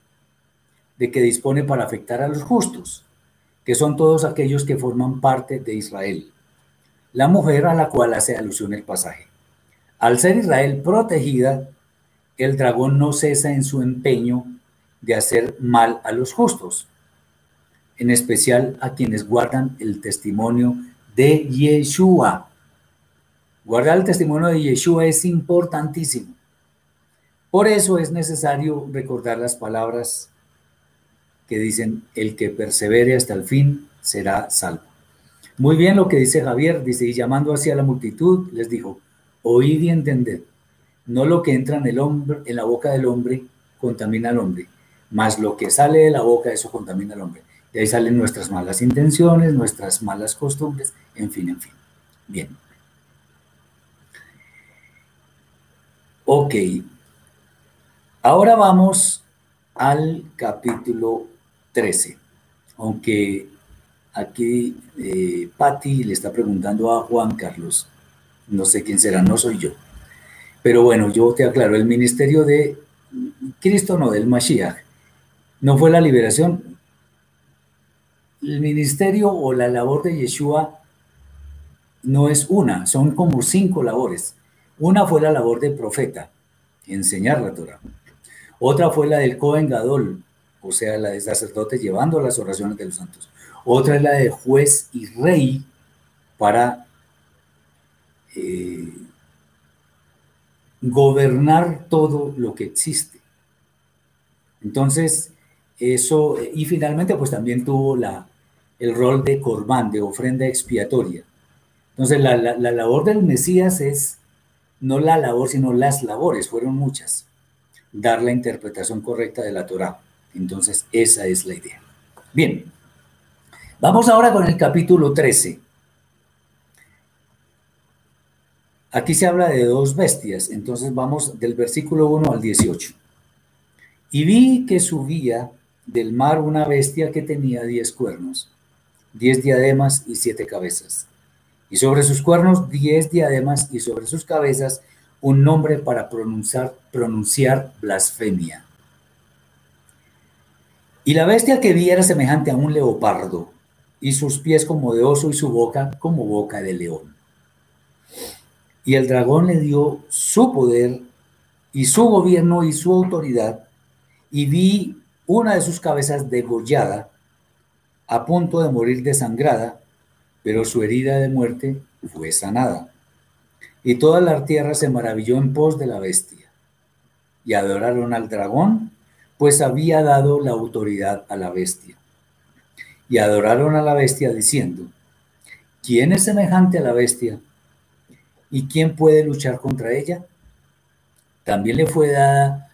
de que dispone para afectar a los justos, que son todos aquellos que forman parte de Israel, la mujer a la cual hace alusión el pasaje. Al ser Israel protegida, el dragón no cesa en su empeño de hacer mal a los justos, en especial a quienes guardan el testimonio de Yeshua. Guardar el testimonio de Yeshua es importantísimo. Por eso es necesario recordar las palabras que dicen, el que persevere hasta el fin será salvo. Muy bien lo que dice Javier, dice, y llamando hacia la multitud, les dijo, oíd y entended, no lo que entra en, el hombre, en la boca del hombre contamina al hombre, mas lo que sale de la boca, eso contamina al hombre. De ahí salen nuestras malas intenciones, nuestras malas costumbres, en fin, en fin. Bien. Ok. Ahora vamos al capítulo 13. Aunque aquí eh, Patti le está preguntando a Juan Carlos, no sé quién será, no soy yo. Pero bueno, yo te aclaro, el ministerio de Cristo, no, del Mashiach, no fue la liberación. El ministerio o la labor de Yeshua no es una, son como cinco labores. Una fue la labor de profeta, enseñar la Torah. Otra fue la del Cohen Gadol, o sea, la de sacerdote llevando las oraciones de los santos. Otra es la de juez y rey para eh, gobernar todo lo que existe. Entonces, eso, y finalmente pues también tuvo la, el rol de corbán, de ofrenda expiatoria. Entonces, la, la labor del Mesías es no la labor, sino las labores, fueron muchas. Dar la interpretación correcta de la Torah. Entonces, esa es la idea. Bien, vamos ahora con el capítulo 13. Aquí se habla de dos bestias, entonces vamos del versículo 1 al 18. Y vi que subía del mar una bestia que tenía diez cuernos, diez diademas y siete cabezas. Y sobre sus cuernos diez diademas y sobre sus cabezas un nombre para pronunciar, pronunciar blasfemia. Y la bestia que vi era semejante a un leopardo, y sus pies como de oso y su boca como boca de león. Y el dragón le dio su poder y su gobierno y su autoridad, y vi una de sus cabezas degollada, a punto de morir desangrada, pero su herida de muerte fue sanada. Y toda la tierra se maravilló en pos de la bestia, y adoraron al dragón pues había dado la autoridad a la bestia. Y adoraron a la bestia diciendo, ¿quién es semejante a la bestia? ¿Y quién puede luchar contra ella? También le fue dada,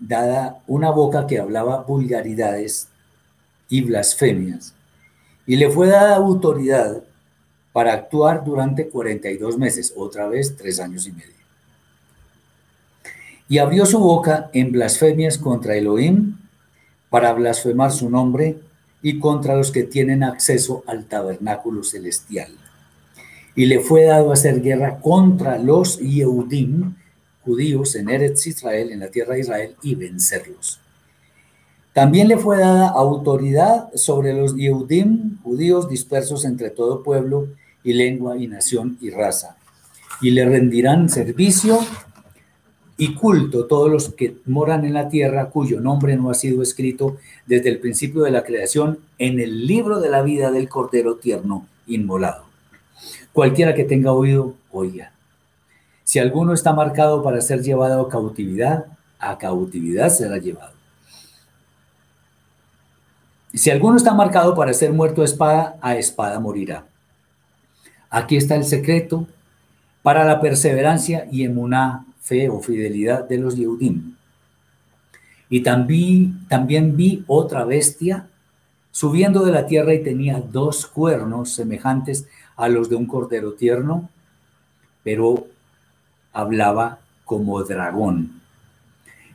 dada una boca que hablaba vulgaridades y blasfemias. Y le fue dada autoridad para actuar durante 42 meses, otra vez tres años y medio y abrió su boca en blasfemias contra Elohim para blasfemar su nombre y contra los que tienen acceso al tabernáculo celestial. Y le fue dado hacer guerra contra los Yehudim, judíos en Eretz Israel, en la tierra de Israel, y vencerlos. También le fue dada autoridad sobre los Yehudim, judíos dispersos entre todo pueblo y lengua y nación y raza. Y le rendirán servicio y culto todos los que moran en la tierra cuyo nombre no ha sido escrito desde el principio de la creación en el libro de la vida del Cordero tierno inmolado. Cualquiera que tenga oído, oiga. Si alguno está marcado para ser llevado a cautividad, a cautividad será llevado. Si alguno está marcado para ser muerto a espada, a espada morirá. Aquí está el secreto para la perseverancia y emuná, fe o fidelidad de los Yehudim. Y también, también vi otra bestia subiendo de la tierra y tenía dos cuernos semejantes a los de un cordero tierno, pero hablaba como dragón.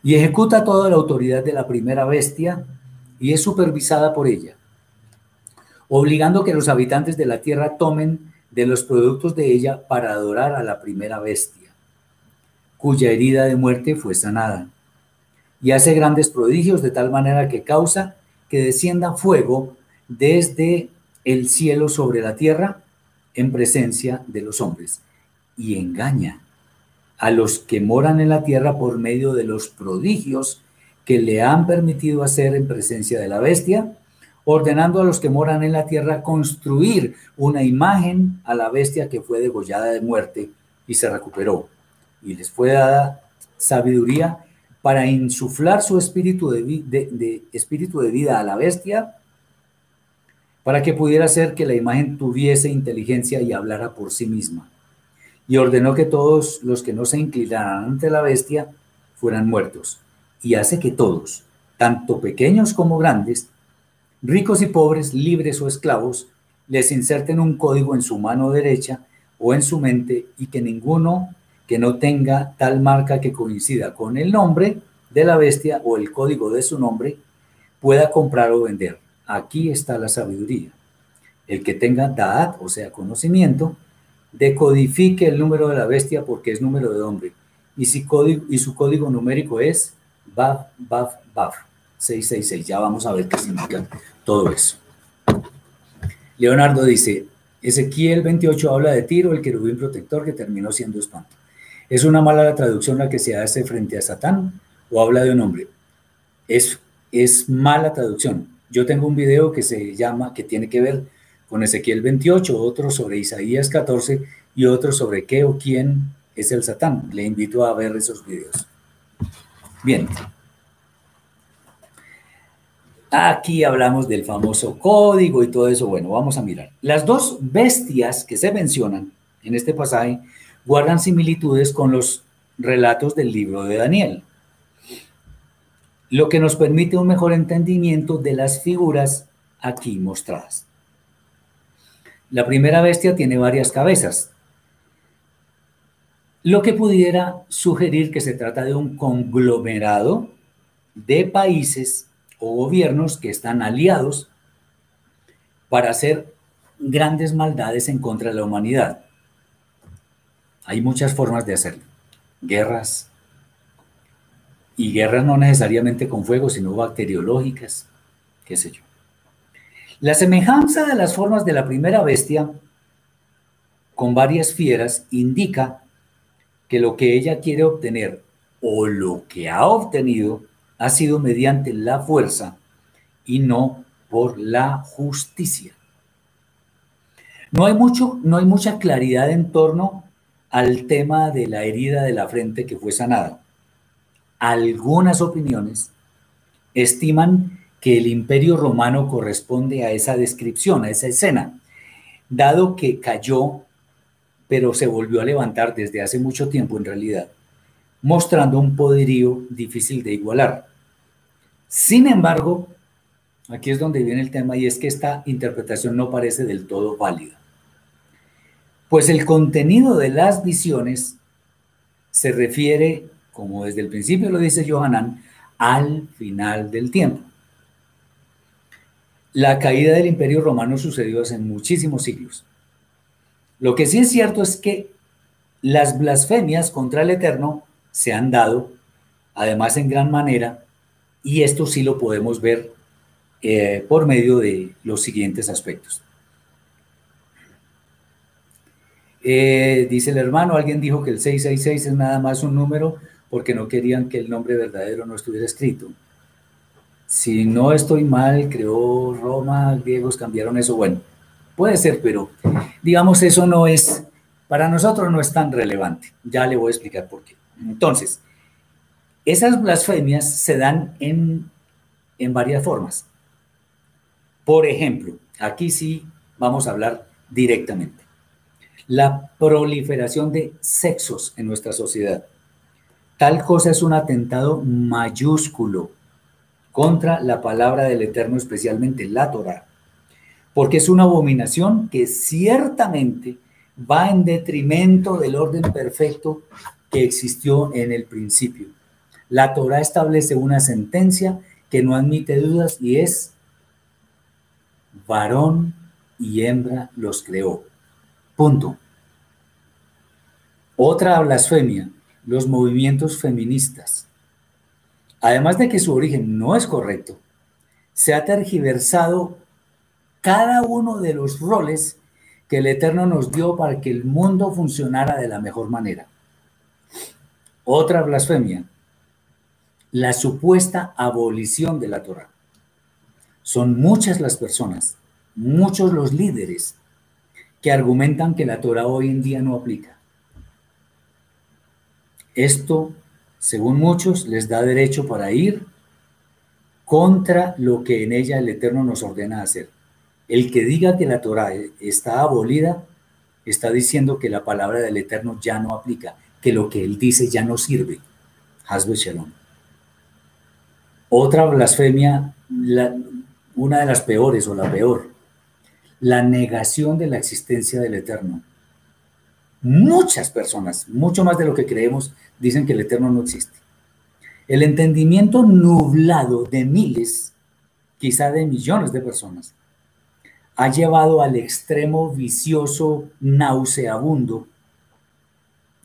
Y ejecuta toda la autoridad de la primera bestia y es supervisada por ella, obligando que los habitantes de la tierra tomen de los productos de ella para adorar a la primera bestia, cuya herida de muerte fue sanada. Y hace grandes prodigios de tal manera que causa que descienda fuego desde el cielo sobre la tierra en presencia de los hombres y engaña a los que moran en la tierra por medio de los prodigios que le han permitido hacer en presencia de la bestia, ordenando a los que moran en la tierra construir una imagen a la bestia que fue degollada de muerte y se recuperó. Y les fue dada sabiduría para insuflar su espíritu de, espíritu de vida a la bestia, para que pudiera hacer que la imagen tuviese inteligencia y hablara por sí misma. Y ordenó que todos los que no se inclinaran ante la bestia fueran muertos. Y hace que todos, tanto pequeños como grandes, ricos y pobres, libres o esclavos, les inserten un código en su mano derecha o en su mente y que ninguno que no tenga tal marca que coincida con el nombre de la bestia o el código de su nombre pueda comprar o vender. Aquí está la sabiduría. El que tenga da'at, o sea, conocimiento, decodifique el número de la bestia porque es número de hombre. Y, si código, y su código numérico es BAF, BAF, BAF, 666. Ya vamos a ver qué significa todo eso. Leonardo dice, Ezequiel 28 habla de Tiro, el querubín protector que terminó siendo espanto. ¿Es una mala la traducción la que se hace frente a Satán o habla de un hombre? Es, es mala traducción. Yo tengo un video que se llama, que tiene que ver con Ezequiel 28, otro sobre Isaías 14 y otro sobre qué o quién es el Satán. Le invito a ver esos videos. Bien. Aquí hablamos del famoso código y todo eso. Bueno, vamos a mirar. Las dos bestias que se mencionan en este pasaje guardan similitudes con los relatos del libro de Daniel, lo que nos permite un mejor entendimiento de las figuras aquí mostradas. La primera bestia tiene varias cabezas, lo que pudiera sugerir que se trata de un conglomerado de países o gobiernos que están aliados para hacer grandes maldades en contra de la humanidad. Hay muchas formas de hacerlo. Guerras. Y guerras no necesariamente con fuego, sino bacteriológicas, qué sé yo. La semejanza de las formas de la primera bestia con varias fieras indica que lo que ella quiere obtener o lo que ha obtenido ha sido mediante la fuerza y no por la justicia. No hay, mucho, no hay mucha claridad en torno al tema de la herida de la frente que fue sanada. Algunas opiniones estiman que el imperio romano corresponde a esa descripción, a esa escena, dado que cayó, pero se volvió a levantar desde hace mucho tiempo en realidad, mostrando un poderío difícil de igualar. Sin embargo, aquí es donde viene el tema y es que esta interpretación no parece del todo válida. Pues el contenido de las visiones se refiere, como desde el principio lo dice Johanan, al final del tiempo. La caída del imperio romano sucedió hace muchísimos siglos. Lo que sí es cierto es que las blasfemias contra el Eterno se han dado, además en gran manera, y esto sí lo podemos ver eh, por medio de los siguientes aspectos. Eh, dice el hermano, alguien dijo que el 666 es nada más un número porque no querían que el nombre verdadero no estuviera escrito. Si no estoy mal, creó Roma, griegos cambiaron eso. Bueno, puede ser, pero digamos eso no es, para nosotros no es tan relevante. Ya le voy a explicar por qué. Entonces, esas blasfemias se dan en, en varias formas. Por ejemplo, aquí sí vamos a hablar directamente. La proliferación de sexos en nuestra sociedad. Tal cosa es un atentado mayúsculo contra la palabra del Eterno, especialmente la Torah, porque es una abominación que ciertamente va en detrimento del orden perfecto que existió en el principio. La Torah establece una sentencia que no admite dudas y es varón y hembra los creó. Punto. Otra blasfemia, los movimientos feministas. Además de que su origen no es correcto, se ha tergiversado cada uno de los roles que el Eterno nos dio para que el mundo funcionara de la mejor manera. Otra blasfemia, la supuesta abolición de la Torah. Son muchas las personas, muchos los líderes que argumentan que la Torah hoy en día no aplica. Esto, según muchos, les da derecho para ir contra lo que en ella el Eterno nos ordena hacer. El que diga que la Torah está abolida, está diciendo que la palabra del Eterno ya no aplica que lo que él dice ya no sirve. Hasbe Shalom. Otra blasfemia, una de las peores o la peor, la negación de la existencia del Eterno. Muchas personas, mucho más de lo que creemos, dicen que el Eterno no existe. El entendimiento nublado de miles, quizá de millones de personas, ha llevado al extremo vicioso, nauseabundo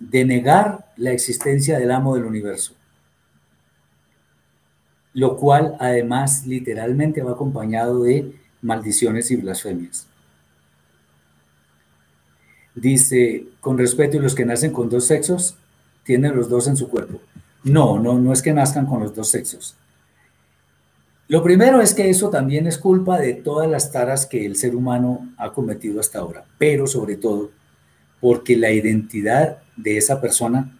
de negar la existencia del amo del universo, lo cual además literalmente va acompañado de maldiciones y blasfemias. Dice, con respeto, ¿y los que nacen con dos sexos tienen los dos en su cuerpo? No, no, no es que nazcan con los dos sexos. Lo primero es que eso también es culpa de todas las taras que el ser humano ha cometido hasta ahora, pero sobre todo porque la identidad de esa persona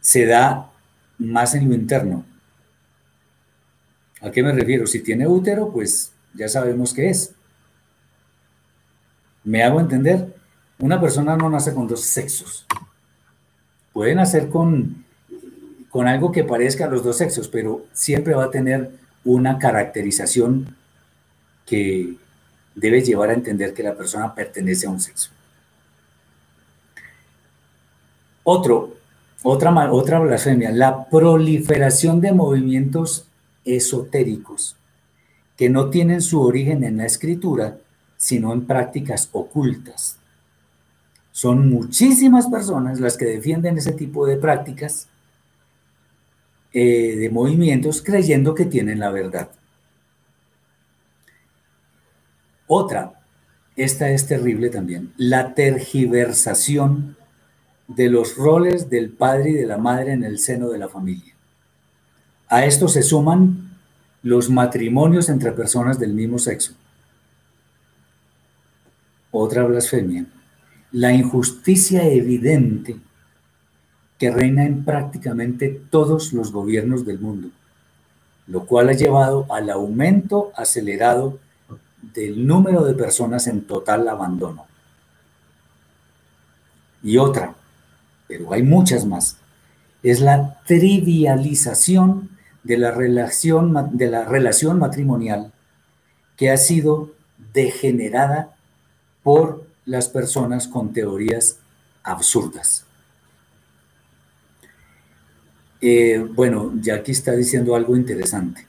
se da más en lo interno. ¿A qué me refiero? Si tiene útero, pues ya sabemos qué es. ¿Me hago entender? Una persona no nace con dos sexos. Puede nacer con, con algo que parezca a los dos sexos, pero siempre va a tener una caracterización que debe llevar a entender que la persona pertenece a un sexo. Otro, otra, otra blasfemia, la proliferación de movimientos esotéricos que no tienen su origen en la escritura, sino en prácticas ocultas. Son muchísimas personas las que defienden ese tipo de prácticas, eh, de movimientos, creyendo que tienen la verdad. Otra, esta es terrible también, la tergiversación de los roles del padre y de la madre en el seno de la familia. A esto se suman los matrimonios entre personas del mismo sexo. Otra blasfemia, la injusticia evidente que reina en prácticamente todos los gobiernos del mundo, lo cual ha llevado al aumento acelerado del número de personas en total abandono. Y otra, pero hay muchas más, es la trivialización de la relación, de la relación matrimonial que ha sido degenerada por las personas con teorías absurdas. Eh, bueno, ya aquí está diciendo algo interesante.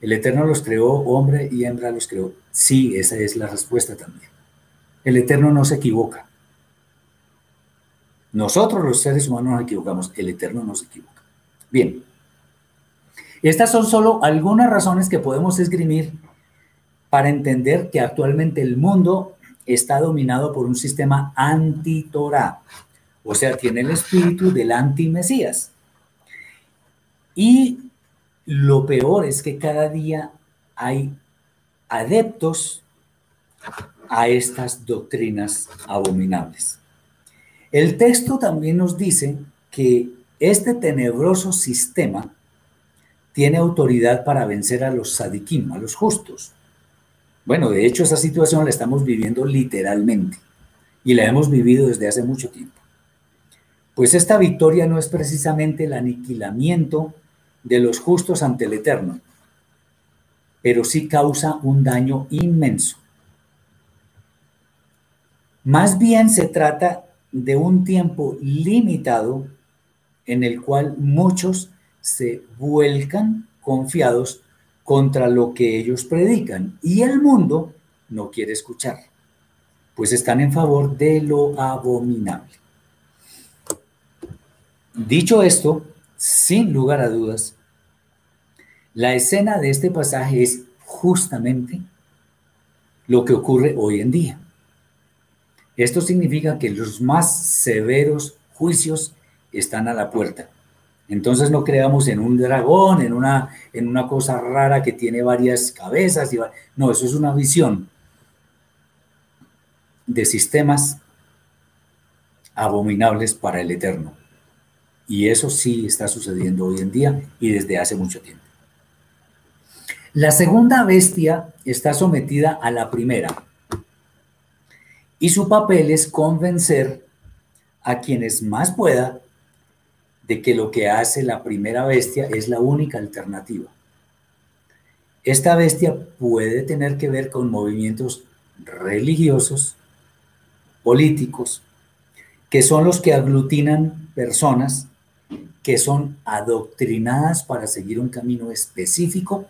El Eterno los creó, hombre y hembra los creó. Sí, esa es la respuesta también. El Eterno no se equivoca. Nosotros los seres humanos nos equivocamos, el Eterno no se equivoca. Bien, estas son solo algunas razones que podemos esgrimir para entender que actualmente el mundo está dominado por un sistema anti-Torah, o sea, tiene el espíritu del anti-Mesías. Y lo peor es que cada día hay adeptos a estas doctrinas abominables. El texto también nos dice que este tenebroso sistema tiene autoridad para vencer a los sadiquim, a los justos, Bueno, de hecho esa situación la estamos viviendo literalmente y la hemos vivido desde hace mucho tiempo. Pues esta victoria no es precisamente el aniquilamiento de los justos ante el Eterno, pero sí causa un daño inmenso. Más bien se trata de un tiempo limitado en el cual muchos se vuelcan confiados contra lo que ellos predican y el mundo no quiere escuchar, pues están en favor de lo abominable. Dicho esto, sin lugar a dudas, la escena de este pasaje es justamente lo que ocurre hoy en día. Esto significa que los más severos juicios están a la puerta. Entonces no creamos en un dragón, en una, en una cosa rara que tiene varias cabezas. Y, no, eso es una visión de sistemas abominables para el eterno. Y eso sí está sucediendo hoy en día y desde hace mucho tiempo. La segunda bestia está sometida a la primera. Y su papel es convencer a quienes más pueda de que lo que hace la primera bestia es la única alternativa. Esta bestia puede tener que ver con movimientos religiosos, políticos, que son los que aglutinan personas que son adoctrinadas para seguir un camino específico,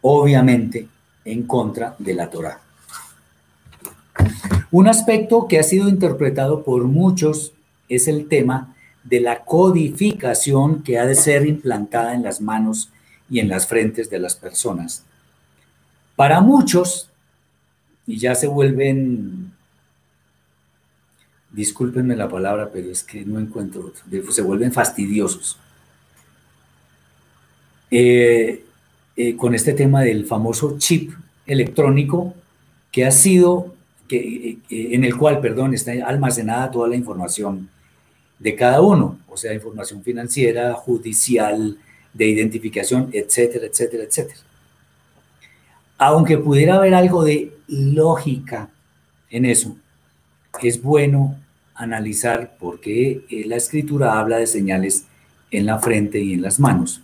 obviamente en contra de la Torah. Un aspecto que ha sido interpretado por muchos es el tema de la codificación que ha de ser implantada en las manos y en las frentes de las personas. Para muchos, y ya se vuelven, discúlpenme la palabra, pero es que no encuentro se vuelven fastidiosos. Eh, eh, con este tema del famoso chip electrónico que ha sido, que, eh, en el cual, perdón, está almacenada toda la información de cada uno, o sea, información financiera, judicial, de identificación, etcétera, etcétera, etcétera. Aunque pudiera haber algo de lógica en eso, es bueno analizar por qué eh, la escritura habla de señales en la frente y en las manos.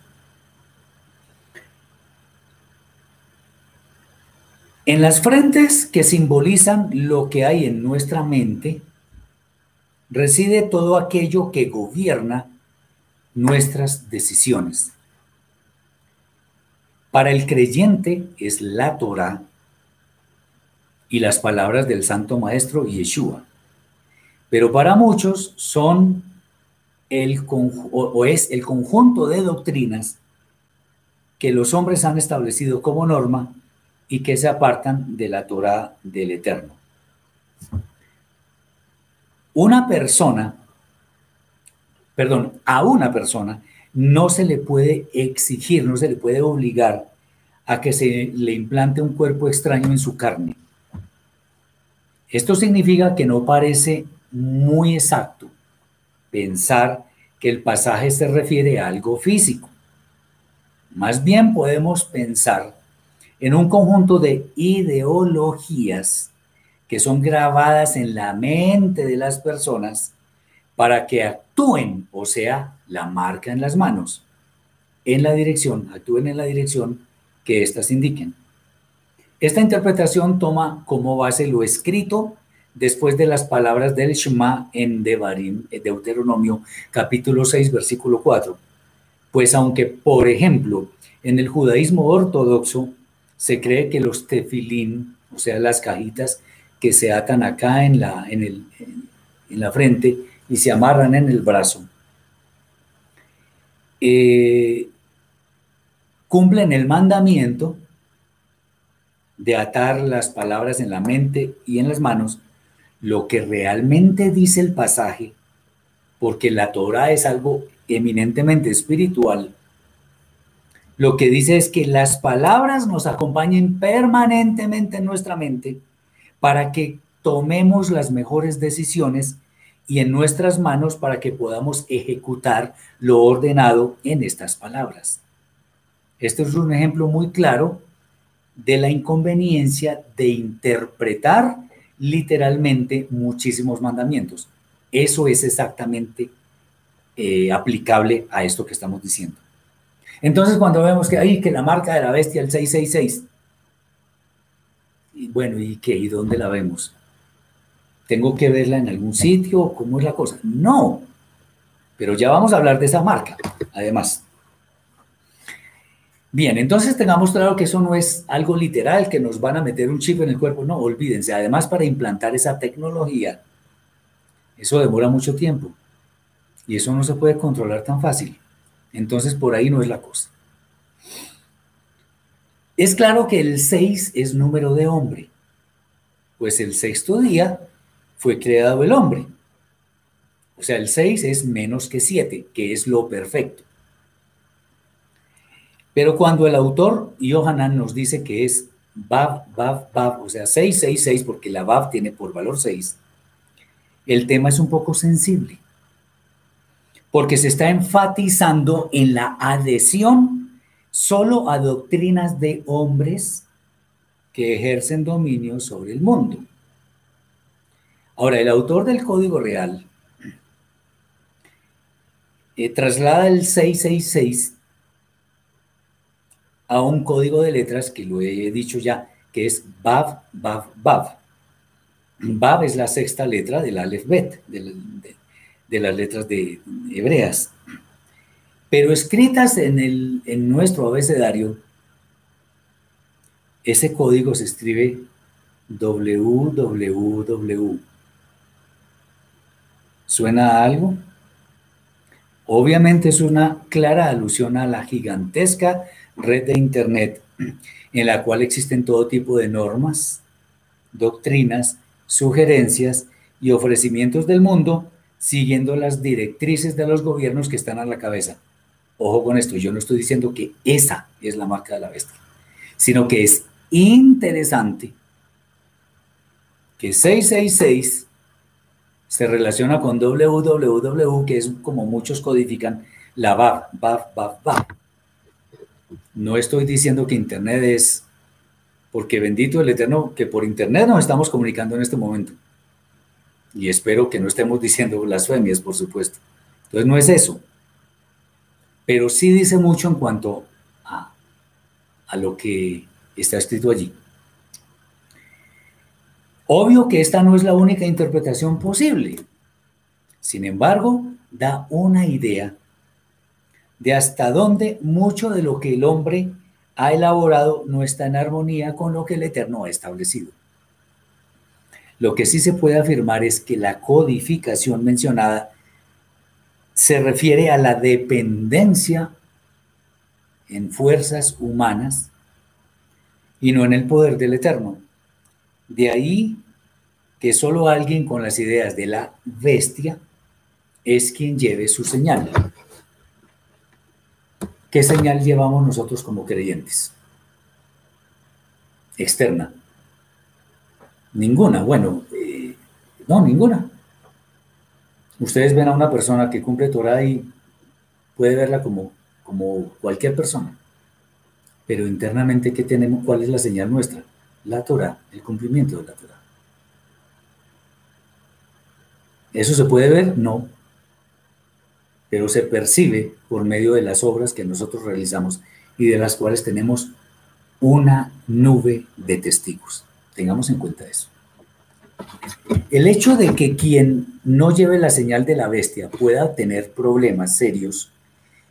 En las frentes que simbolizan lo que hay en nuestra mente, reside todo aquello que gobierna nuestras decisiones. Para el creyente es la Torah y las palabras del Santo Maestro Yeshua. Pero para muchos son el o es el conjunto de doctrinas que los hombres han establecido como norma y que se apartan de la Torah del Eterno. Una persona, perdón, a una persona no se le puede exigir, no se le puede obligar a que se le implante un cuerpo extraño en su carne. Esto significa que no parece muy exacto pensar que el pasaje se refiere a algo físico. Más bien podemos pensar en un conjunto de ideologías que son grabadas en la mente de las personas para que actúen, o sea, la marca en las manos, en la dirección, actúen en la dirección que éstas indiquen. Esta interpretación toma como base lo escrito después de las palabras del Shema en Devarim, Deuteronomio capítulo 6, versículo 4. Pues aunque, por ejemplo, en el judaísmo ortodoxo se cree que los tefilín, o sea, las cajitas, que se atan acá en la, en, el, en la frente y se amarran en el brazo. Eh, cumplen el mandamiento de atar las palabras en la mente y en las manos, lo que realmente dice el pasaje, porque la Torah es algo eminentemente espiritual, lo que dice es que las palabras nos acompañen permanentemente en nuestra mente para que tomemos las mejores decisiones y en nuestras manos para que podamos ejecutar lo ordenado en estas palabras. Este es un ejemplo muy claro de la inconveniencia de interpretar literalmente muchísimos mandamientos. Eso es exactamente eh, aplicable a esto que estamos diciendo. Entonces, cuando vemos que hay que la marca de la bestia, el 666, y bueno, ¿y qué? ¿Y dónde la vemos? ¿Tengo que verla en algún sitio? ¿Cómo es la cosa? No, pero ya vamos a hablar de esa marca, además. Bien, entonces tengamos claro que eso no es algo literal, que nos van a meter un chip en el cuerpo. No, olvídense. Además, para implantar esa tecnología, eso demora mucho tiempo. Y eso no se puede controlar tan fácil. Entonces, por ahí no es la cosa. Es claro que el 6 es número de hombre, pues el sexto día fue creado el hombre. O sea, el 6 es menos que 7, que es lo perfecto. Pero cuando el autor Yohanan nos dice que es Bab, Bab, Bab, o sea, 666, porque la Bab tiene por valor 6, el tema es un poco sensible, porque se está enfatizando en la adhesión solo a doctrinas de hombres que ejercen dominio sobre el mundo. Ahora, el autor del Código Real eh, traslada el 666 a un código de letras que lo he dicho ya, que es Bav, Bav, Bav. Es la sexta letra del Aleph Bet, de, de, las letras de hebreas. Pero escritas en, el, en nuestro abecedario, ese código se escribe www. ¿Suena algo? Obviamente es una clara alusión a la gigantesca red de Internet en la cual existen todo tipo de normas, doctrinas, sugerencias y ofrecimientos del mundo siguiendo las directrices de los gobiernos que están a la cabeza. Ojo con esto, yo no estoy diciendo que esa es la marca de la bestia, sino que es interesante que 666 se relaciona con www, que es como muchos codifican, la BAF, BAF, BAF, BAF. No estoy diciendo que Internet es, porque bendito el Eterno, que por Internet nos estamos comunicando en este momento. Y espero que no estemos diciendo blasfemias, por supuesto. Entonces no es eso. Pero sí dice mucho en cuanto a, a lo que está escrito allí. Obvio que esta no es la única interpretación posible. Sin embargo, da una idea de hasta dónde mucho de lo que el hombre ha elaborado no está en armonía con lo que el Eterno ha establecido. Lo que sí se puede afirmar es que la codificación mencionada se refiere a la dependencia en fuerzas humanas y no en el poder del Eterno. De ahí que solo alguien con las ideas de la bestia es quien lleve su señal. ¿Qué señal llevamos nosotros como creyentes? Externa. Ninguna. Bueno, eh, no, ninguna. Ustedes ven a una persona que cumple Torah y puede verla como, como cualquier persona. Pero internamente, ¿qué tenemos? ¿Cuál es la señal nuestra? la Torah, el cumplimiento de la Torah. ¿Eso se puede ver? No. Pero se percibe por medio de las obras que nosotros realizamos y de las cuales tenemos una nube de testigos. Tengamos en cuenta eso. El hecho de que quien no lleve la señal de la bestia pueda tener problemas serios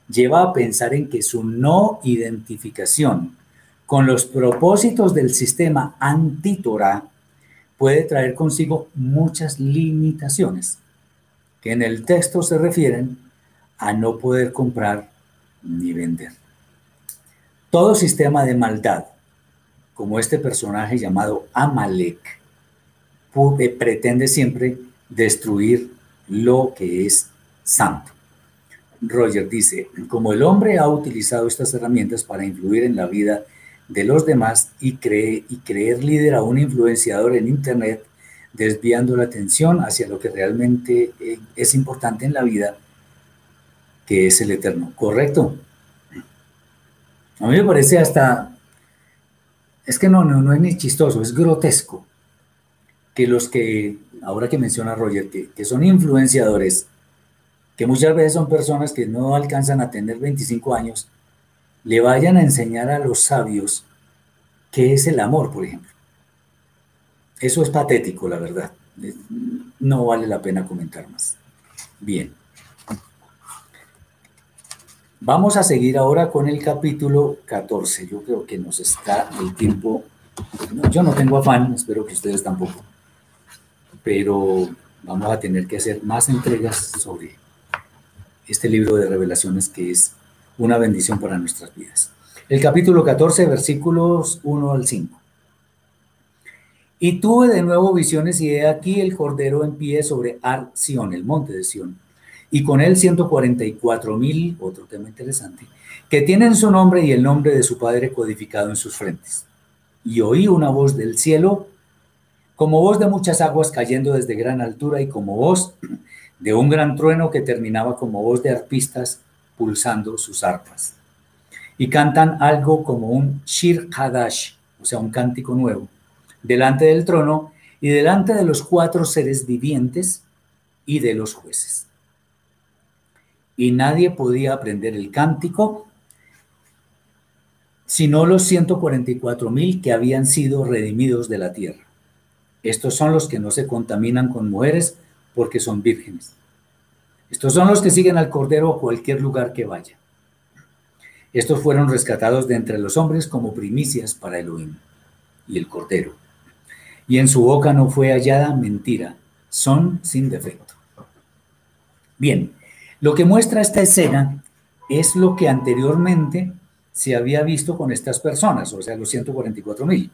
lleva a pensar en que su no identificación con los propósitos del sistema anti-Torah puede traer consigo muchas limitaciones que en el texto se refieren a no poder comprar ni vender. Todo sistema de maldad, como este personaje llamado Amalek, pretende siempre destruir lo que es santo. Roger dice, como el hombre ha utilizado estas herramientas para influir en la vida de los demás y, cree, y creer líder a un influenciador en Internet, desviando la atención hacia lo que realmente eh, es importante en la vida, que es el eterno. ¿Correcto? A mí me parece hasta es que no, no, no es ni chistoso, es grotesco que los que, ahora que menciona Roger, que, son influenciadores, que muchas veces son personas que no alcanzan a tener 25 años, le vayan a enseñar a los sabios qué es el amor, por ejemplo. Eso es patético, la verdad. No vale la pena comentar más. Bien. Vamos a seguir ahora con el capítulo 14. Yo creo que nos está el tiempo. yo no tengo afán, espero que ustedes tampoco. Pero vamos a tener que hacer más entregas sobre este libro de revelaciones que es una bendición para nuestras vidas. El capítulo 14, versículos 1 al 5. Y tuve de nuevo visiones y he aquí el cordero en pie sobre Ar Sion, el monte de Sion y con él 144 mil, otro tema interesante, que tienen su nombre y el nombre de su padre codificado en sus frentes. Y oí una voz del cielo, como voz de muchas aguas cayendo desde gran altura y como voz de un gran trueno que terminaba como voz de arpistas pulsando sus arpas. Y cantan algo como un Shir Hadash, o sea, un cántico nuevo, delante del trono y delante de los cuatro seres vivientes y de los jueces y nadie podía aprender el cántico, sino los 144 mil que habían sido redimidos de la tierra. Estos son los que no se contaminan con mujeres porque son vírgenes. Estos son los que siguen al Cordero a cualquier lugar que vaya. Estos fueron rescatados de entre los hombres como primicias para Elohim y el Cordero. Y en su boca no fue hallada mentira, son sin defecto. Bien, lo que muestra esta escena es lo que anteriormente se había visto con estas personas, o sea, los 144 mil.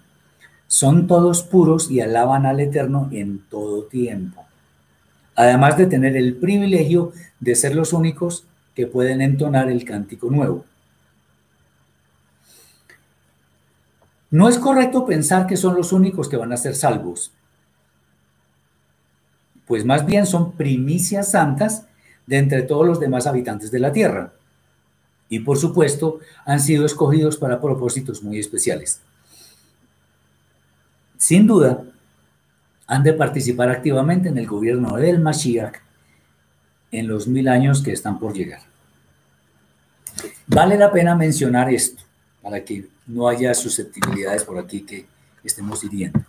Son todos puros y alaban al Eterno en todo tiempo. Además de tener el privilegio de ser los únicos que pueden entonar el cántico nuevo. No es correcto pensar que son los únicos que van a ser salvos, pues más bien son primicias santas de entre todos los demás habitantes de la Tierra. Y por supuesto, han sido escogidos para propósitos muy especiales. Sin duda, han de participar activamente en el gobierno del Mashiach en los mil años que están por llegar. Vale la pena mencionar esto para que no haya susceptibilidades por aquí que estemos hiriendo.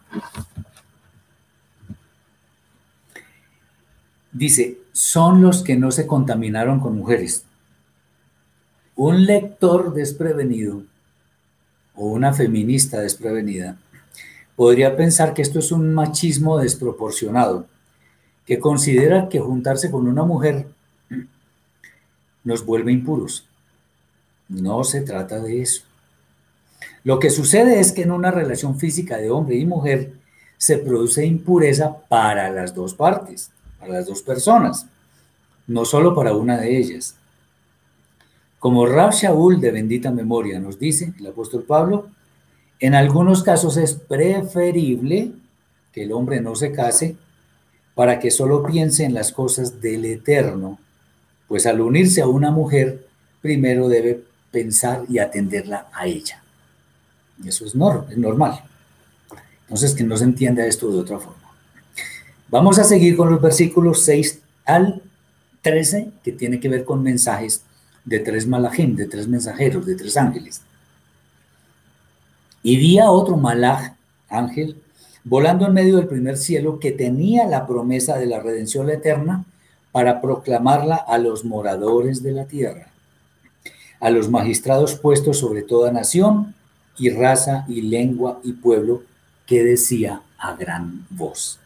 Dice, son los que no se contaminaron con mujeres. Un lector desprevenido o una feminista desprevenida podría pensar que esto es un machismo desproporcionado, que considera que juntarse con una mujer nos vuelve impuros. No se trata de eso. Lo que sucede es que en una relación física de hombre y mujer se produce impureza para las dos partes para las dos personas, no solo para una de ellas. Como Rab Shaul de bendita memoria nos dice el apóstol Pablo, en algunos casos es preferible que el hombre no se case para que solo piense en las cosas del eterno, pues al unirse a una mujer, primero debe pensar y atenderla a ella. Eso es, es normal. Entonces, que no se entienda esto de otra forma. Vamos a seguir con los versículos 6 al 13, que tiene que ver con mensajes de tres malajim, de tres mensajeros, de tres ángeles. Y vi a otro malaj, ángel, volando en medio del primer cielo, que tenía la promesa de la redención eterna para proclamarla a los moradores de la tierra, a los magistrados puestos sobre toda nación y raza y lengua y pueblo, que decía a gran voz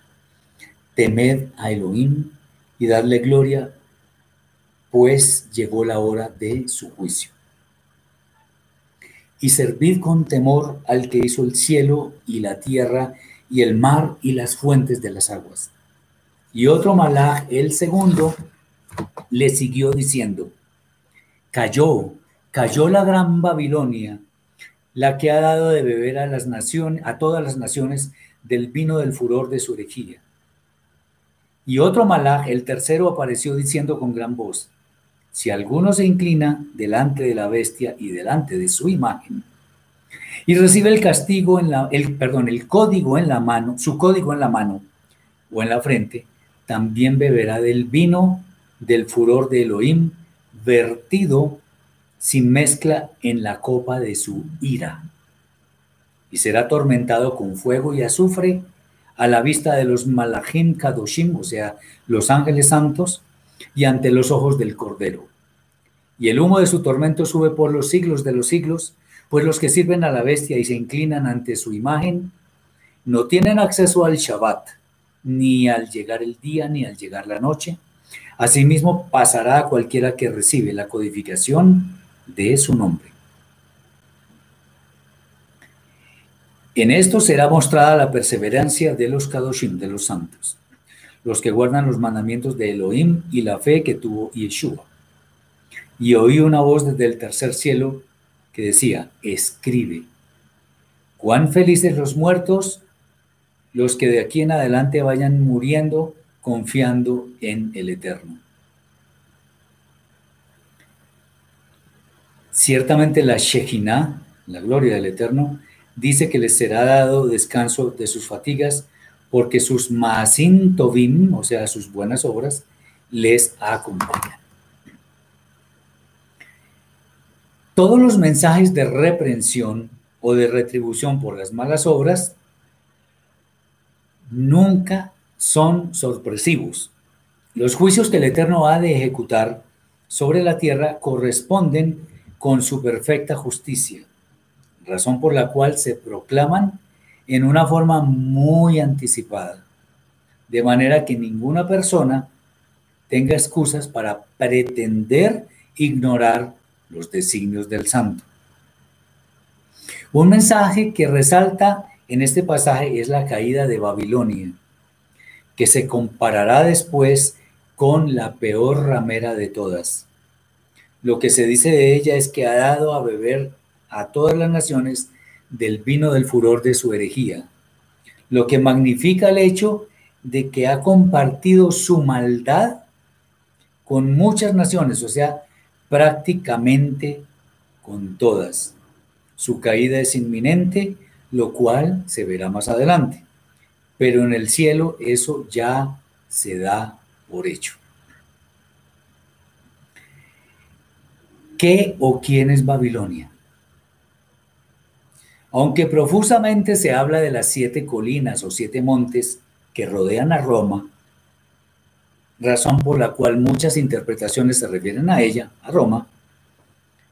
temed a Elohim y darle gloria, pues llegó la hora de su juicio. Y servid con temor al que hizo el cielo y la tierra y el mar y las fuentes de las aguas. Y otro malaj, el segundo, le siguió diciendo, cayó, cayó la gran Babilonia, la que ha dado de beber a las naciones, a todas las naciones del vino del furor de su herejía y otro malaj, el tercero, apareció diciendo con gran voz, si alguno se inclina delante de la bestia y delante de su imagen, y recibe el castigo en la, el, perdón, el código en la mano, su código en la mano o en la frente, también beberá del vino del furor de Elohim, vertido sin mezcla en la copa de su ira. Y será atormentado con fuego y azufre a la vista de los malachim kadoshim, o sea, los ángeles santos, y ante los ojos del Cordero. Y el humo de su tormento sube por los siglos de los siglos, pues los que sirven a la bestia y se inclinan ante su imagen, no tienen acceso al Shabbat, ni al llegar el día, ni al llegar la noche. Asimismo, pasará a cualquiera que recibe la codificación de su nombre. En esto será mostrada la perseverancia de los Kadoshim, de los santos, los que guardan los mandamientos de Elohim y la fe que tuvo Yeshua. Y oí una voz desde el tercer cielo que decía, escribe, cuán felices los muertos, los que de aquí en adelante vayan muriendo confiando en el Eterno. Ciertamente la Shejinah, la gloria del Eterno, dice que les será dado descanso de sus fatigas, porque sus maasin tovim, o sea, sus buenas obras, les acompañan. Todos los mensajes de reprensión o de retribución por las malas obras nunca son sorpresivos. Los juicios que el Eterno ha de ejecutar sobre la tierra corresponden con su perfecta justicia razón por la cual se proclaman en una forma muy anticipada, de manera que ninguna persona tenga excusas para pretender ignorar los designios del santo. Un mensaje que resalta en este pasaje es la caída de Babilonia, que se comparará después con la peor ramera de todas. Lo que se dice de ella es que ha dado a beber a todas las naciones del vino del furor de su herejía, lo que magnifica el hecho de que ha compartido su maldad con muchas naciones, o sea, prácticamente con todas. Su caída es inminente, lo cual se verá más adelante. Pero en el cielo eso ya se da por hecho. ¿Qué o quién es Babilonia? Aunque profusamente se habla de las siete colinas o siete montes que rodean a Roma, razón por la cual muchas interpretaciones se refieren a ella, a Roma,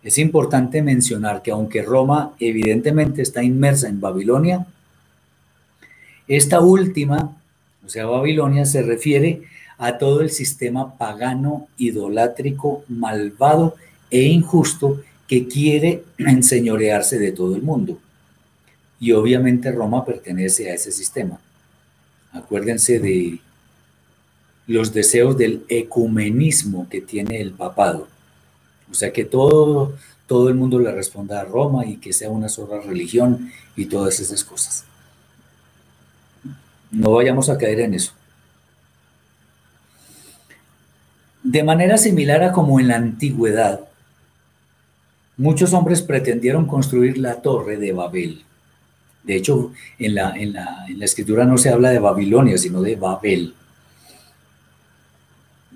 es importante mencionar que aunque Roma evidentemente está inmersa en Babilonia, esta última, o sea, Babilonia, se refiere a todo el sistema pagano, idolátrico, malvado e injusto que quiere enseñorearse de todo el mundo. Y obviamente Roma pertenece a ese sistema. Acuérdense de los deseos del ecumenismo que tiene el papado. O sea, que todo, todo el mundo le responda a Roma y que sea una sola religión y todas esas cosas. No vayamos a caer en eso. De manera similar a como en la antigüedad, muchos hombres pretendieron construir la torre de Babel de hecho, en la, en la, escritura no se habla de Babilonia, sino de Babel.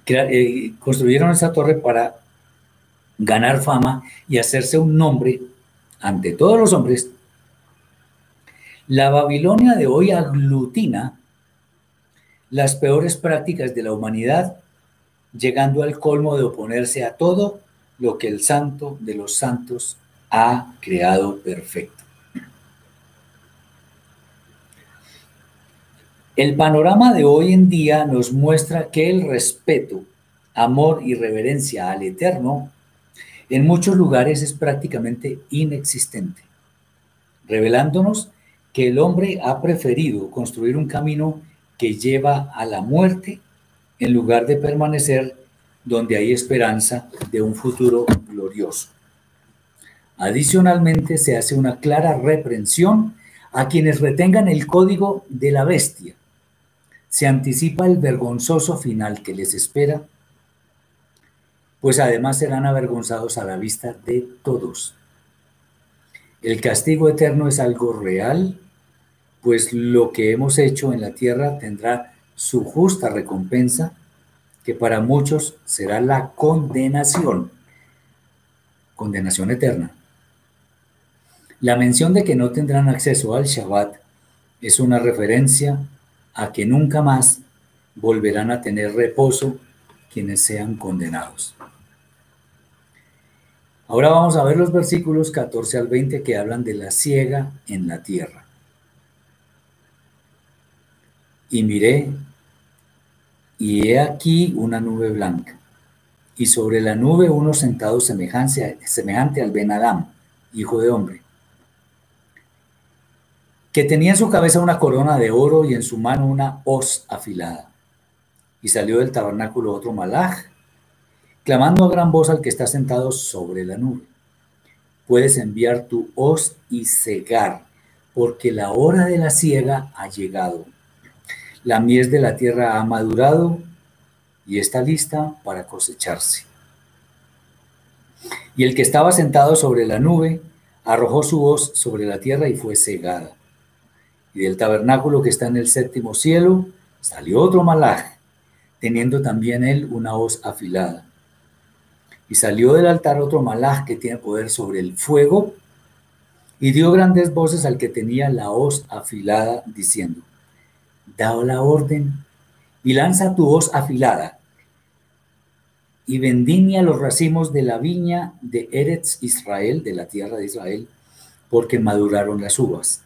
Eh, construyeron esa torre para ganar fama y hacerse un nombre ante todos los hombres. La Babilonia de hoy aglutina las peores prácticas de la humanidad, llegando al colmo de oponerse a todo lo que el santo de los santos ha creado perfecto. El panorama de hoy en día nos muestra que el respeto, amor y reverencia al Eterno en muchos lugares es prácticamente inexistente, revelándonos que el hombre ha preferido construir un camino que lleva a la muerte en lugar de permanecer donde hay esperanza de un futuro glorioso. Adicionalmente, se hace una clara reprensión a quienes retengan el código de la bestia se anticipa el vergonzoso final que les espera, pues además serán avergonzados a la vista de todos. El castigo eterno es algo real, pues lo que hemos hecho en la tierra tendrá su justa recompensa, que para muchos será la condenación, condenación eterna. La mención de que no tendrán acceso al Shabbat es una referencia a que nunca más volverán a tener reposo quienes sean condenados. Ahora vamos a ver los versículos 14 al 20 que hablan de la ciega en la tierra. Y miré, y he aquí una nube blanca, y sobre la nube uno sentado semejante, al Ben Adam, hijo de hombre que tenía en su cabeza una corona de oro y en su mano una hoz afilada. Y salió del tabernáculo otro malaj, clamando a gran voz al que está sentado sobre la nube. Puedes enviar tu hoz y cegar, porque la hora de la siega ha llegado. La mies de la tierra ha madurado y está lista para cosecharse. Y el que estaba sentado sobre la nube arrojó su hoz sobre la tierra y fue cegada y del tabernáculo que está en el séptimo cielo salió otro malaj, teniendo también él una hoz afilada. Y salió del altar otro malaj que tiene poder sobre el fuego, y dio grandes voces al que tenía la hoz afilada, diciendo, da la orden y lanza tu hoz afilada, y vendimia los racimos de la viña de Eretz Israel, de la tierra de Israel, porque maduraron las uvas.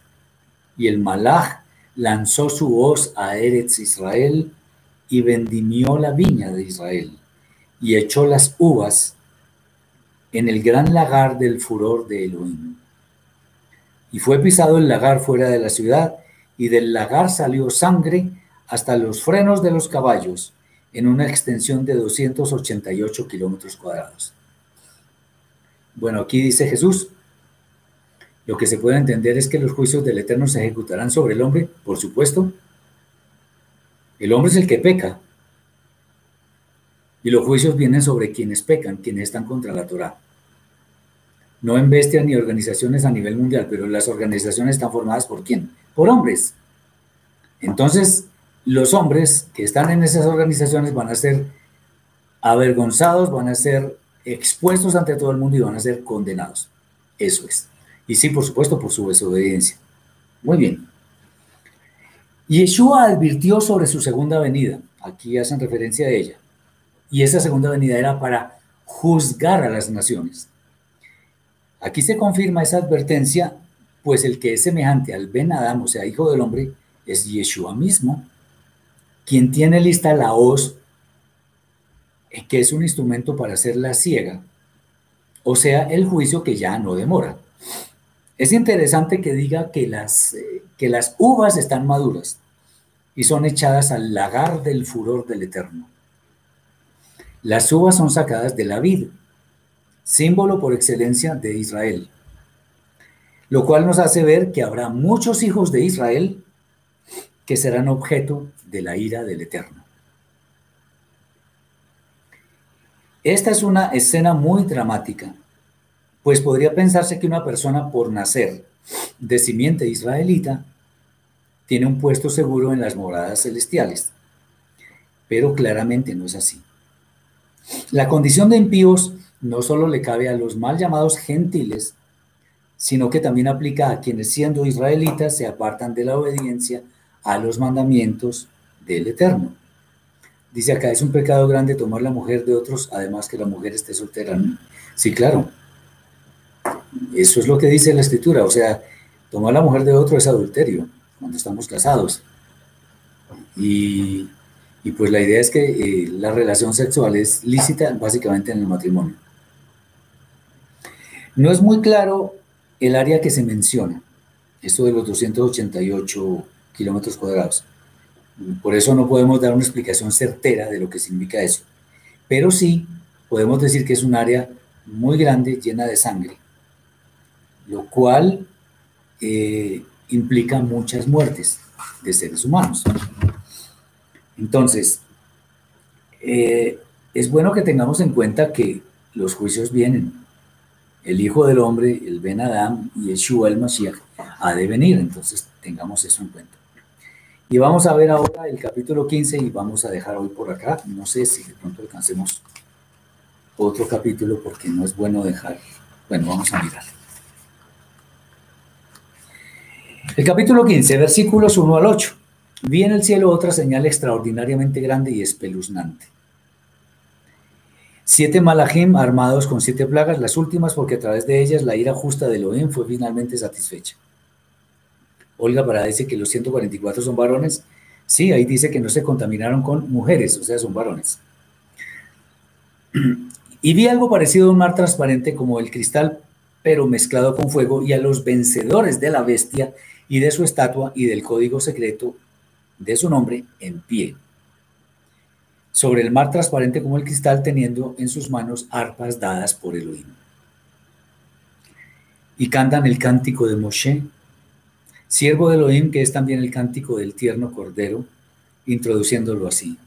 Y el Malach lanzó su hoz a Eretz Israel y vendimió la viña de Israel y echó las uvas en el gran lagar del furor de Elohim. Y fue pisado el lagar fuera de la ciudad y del lagar salió sangre hasta los frenos de los caballos en una extensión de 288 kilómetros cuadrados. Bueno, aquí dice Jesús, lo que se puede entender es que los juicios del Eterno se ejecutarán sobre el hombre, por supuesto. El hombre es el que peca. Y los juicios vienen sobre quienes pecan, quienes están contra la Torah. No en bestias ni organizaciones a nivel mundial, pero las organizaciones están formadas por quién? Por hombres. Entonces, los hombres que están en esas organizaciones van a ser avergonzados, van a ser expuestos ante todo el mundo y van a ser condenados. Eso es. Y sí, por supuesto, por su desobediencia. Muy bien. Yeshua advirtió sobre su segunda venida. Aquí hacen referencia a ella. Y esa segunda venida era para juzgar a las naciones. Aquí se confirma esa advertencia, pues el que es semejante al Ben Adam, o sea, hijo del hombre, es Yeshua mismo, quien tiene lista la hoz, eh, que es un instrumento para hacer la ciega, o sea, el juicio que ya no demora. Es interesante que diga que las, eh, que las uvas están maduras y son echadas al lagar del furor del Eterno. Las uvas son sacadas de la vid, símbolo por excelencia de Israel, lo cual nos hace ver que habrá muchos hijos de Israel que serán objeto de la ira del Eterno. Esta es una escena muy dramática pues podría pensarse que una persona por nacer de simiente israelita tiene un puesto seguro en las moradas celestiales, pero claramente no es así. La condición de impíos no solo le cabe a los mal llamados gentiles, sino que también aplica a quienes siendo israelitas se apartan de la obediencia a los mandamientos del Eterno. Dice acá, es un pecado grande tomar la mujer de otros, además que la mujer esté soltera. Sí, claro, eso es lo que dice la escritura, o sea, tomar la mujer de otro es adulterio cuando estamos casados. Y, pues la idea es que eh, la relación sexual es lícita básicamente en el matrimonio. No es muy claro el área que se menciona, esto de los 288 kilómetros cuadrados. Por eso no podemos dar una explicación certera de lo que significa eso. Pero sí podemos decir que es un área muy grande, llena de sangre, lo cual eh, implica muchas muertes de seres humanos. Entonces, eh, es bueno que tengamos en cuenta que los juicios vienen el Hijo del Hombre, el Ben Adam y Yeshua el Mashiach ha de venir. Entonces tengamos eso en cuenta. Y vamos a ver ahora el capítulo 15 y vamos a dejar hoy por acá. No sé si de pronto alcancemos otro capítulo porque no es bueno dejar. Bueno, vamos a mirar. El capítulo 15, versículos 1 al 8. Vi en el cielo otra señal extraordinariamente grande y espeluznante. Siete malajim armados con siete plagas, las últimas porque a través de ellas la ira justa de Elohim fue finalmente satisfecha. Olga para dice que los 144 son varones. Sí, ahí dice que no se contaminaron con mujeres, o sea, son varones. Y vi algo parecido a un mar transparente como el cristal, pero mezclado con fuego, y a los vencedores de la bestia y de su estatua y del código secreto de su nombre en pie. Sobre el mar transparente como el cristal, teniendo en sus manos arpas dadas por Elohim. Y cantan el cántico de Moshe, siervo de Elohim, que es también el cántico del tierno Cordero, introduciéndolo así.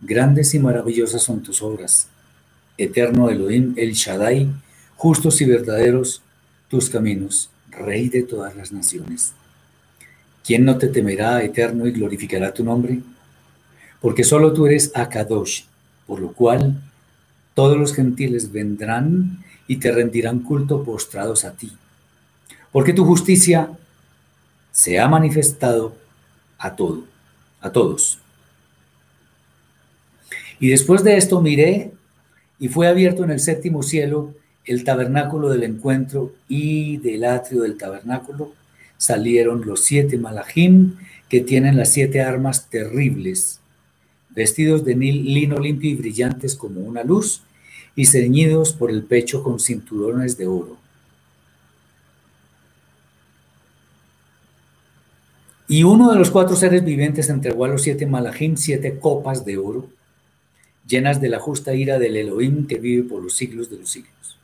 Grandes y maravillosas son tus obras, eterno Elohim, el Shaddai, justos y verdaderos tus caminos, Rey de todas las naciones. ¿Quién no te temerá, eterno, y glorificará tu nombre? Porque solo tú eres Akadosh, por lo cual todos los gentiles vendrán y te rendirán culto postrados a ti. Porque tu justicia se ha manifestado a todo, a todos. Y después de esto miré y fue abierto en el séptimo cielo el tabernáculo del encuentro y del atrio del tabernáculo salieron los siete malajim que tienen las siete armas terribles, vestidos de lino limpio y brillantes como una luz y ceñidos por el pecho con cinturones de oro. Y uno de los cuatro seres vivientes entregó a los siete malajim siete copas de oro, llenas de la justa ira del Elohim que vive por los siglos de los siglos.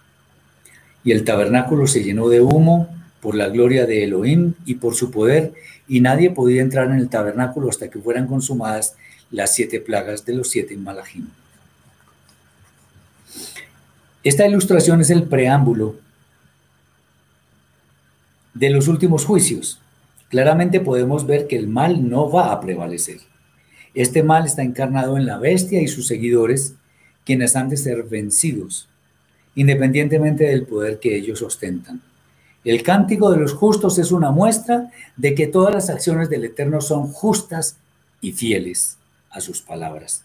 Y el tabernáculo se llenó de humo por la gloria de Elohim y por su poder, y nadie podía entrar en el tabernáculo hasta que fueran consumadas las siete plagas de los siete malajim. Esta ilustración es el preámbulo de los últimos juicios claramente podemos ver que el mal no va a prevalecer. Este mal está encarnado en la bestia y sus seguidores, quienes han de ser vencidos, independientemente del poder que ellos ostentan. El cántico de los justos es una muestra de que todas las acciones del Eterno son justas y fieles a sus palabras.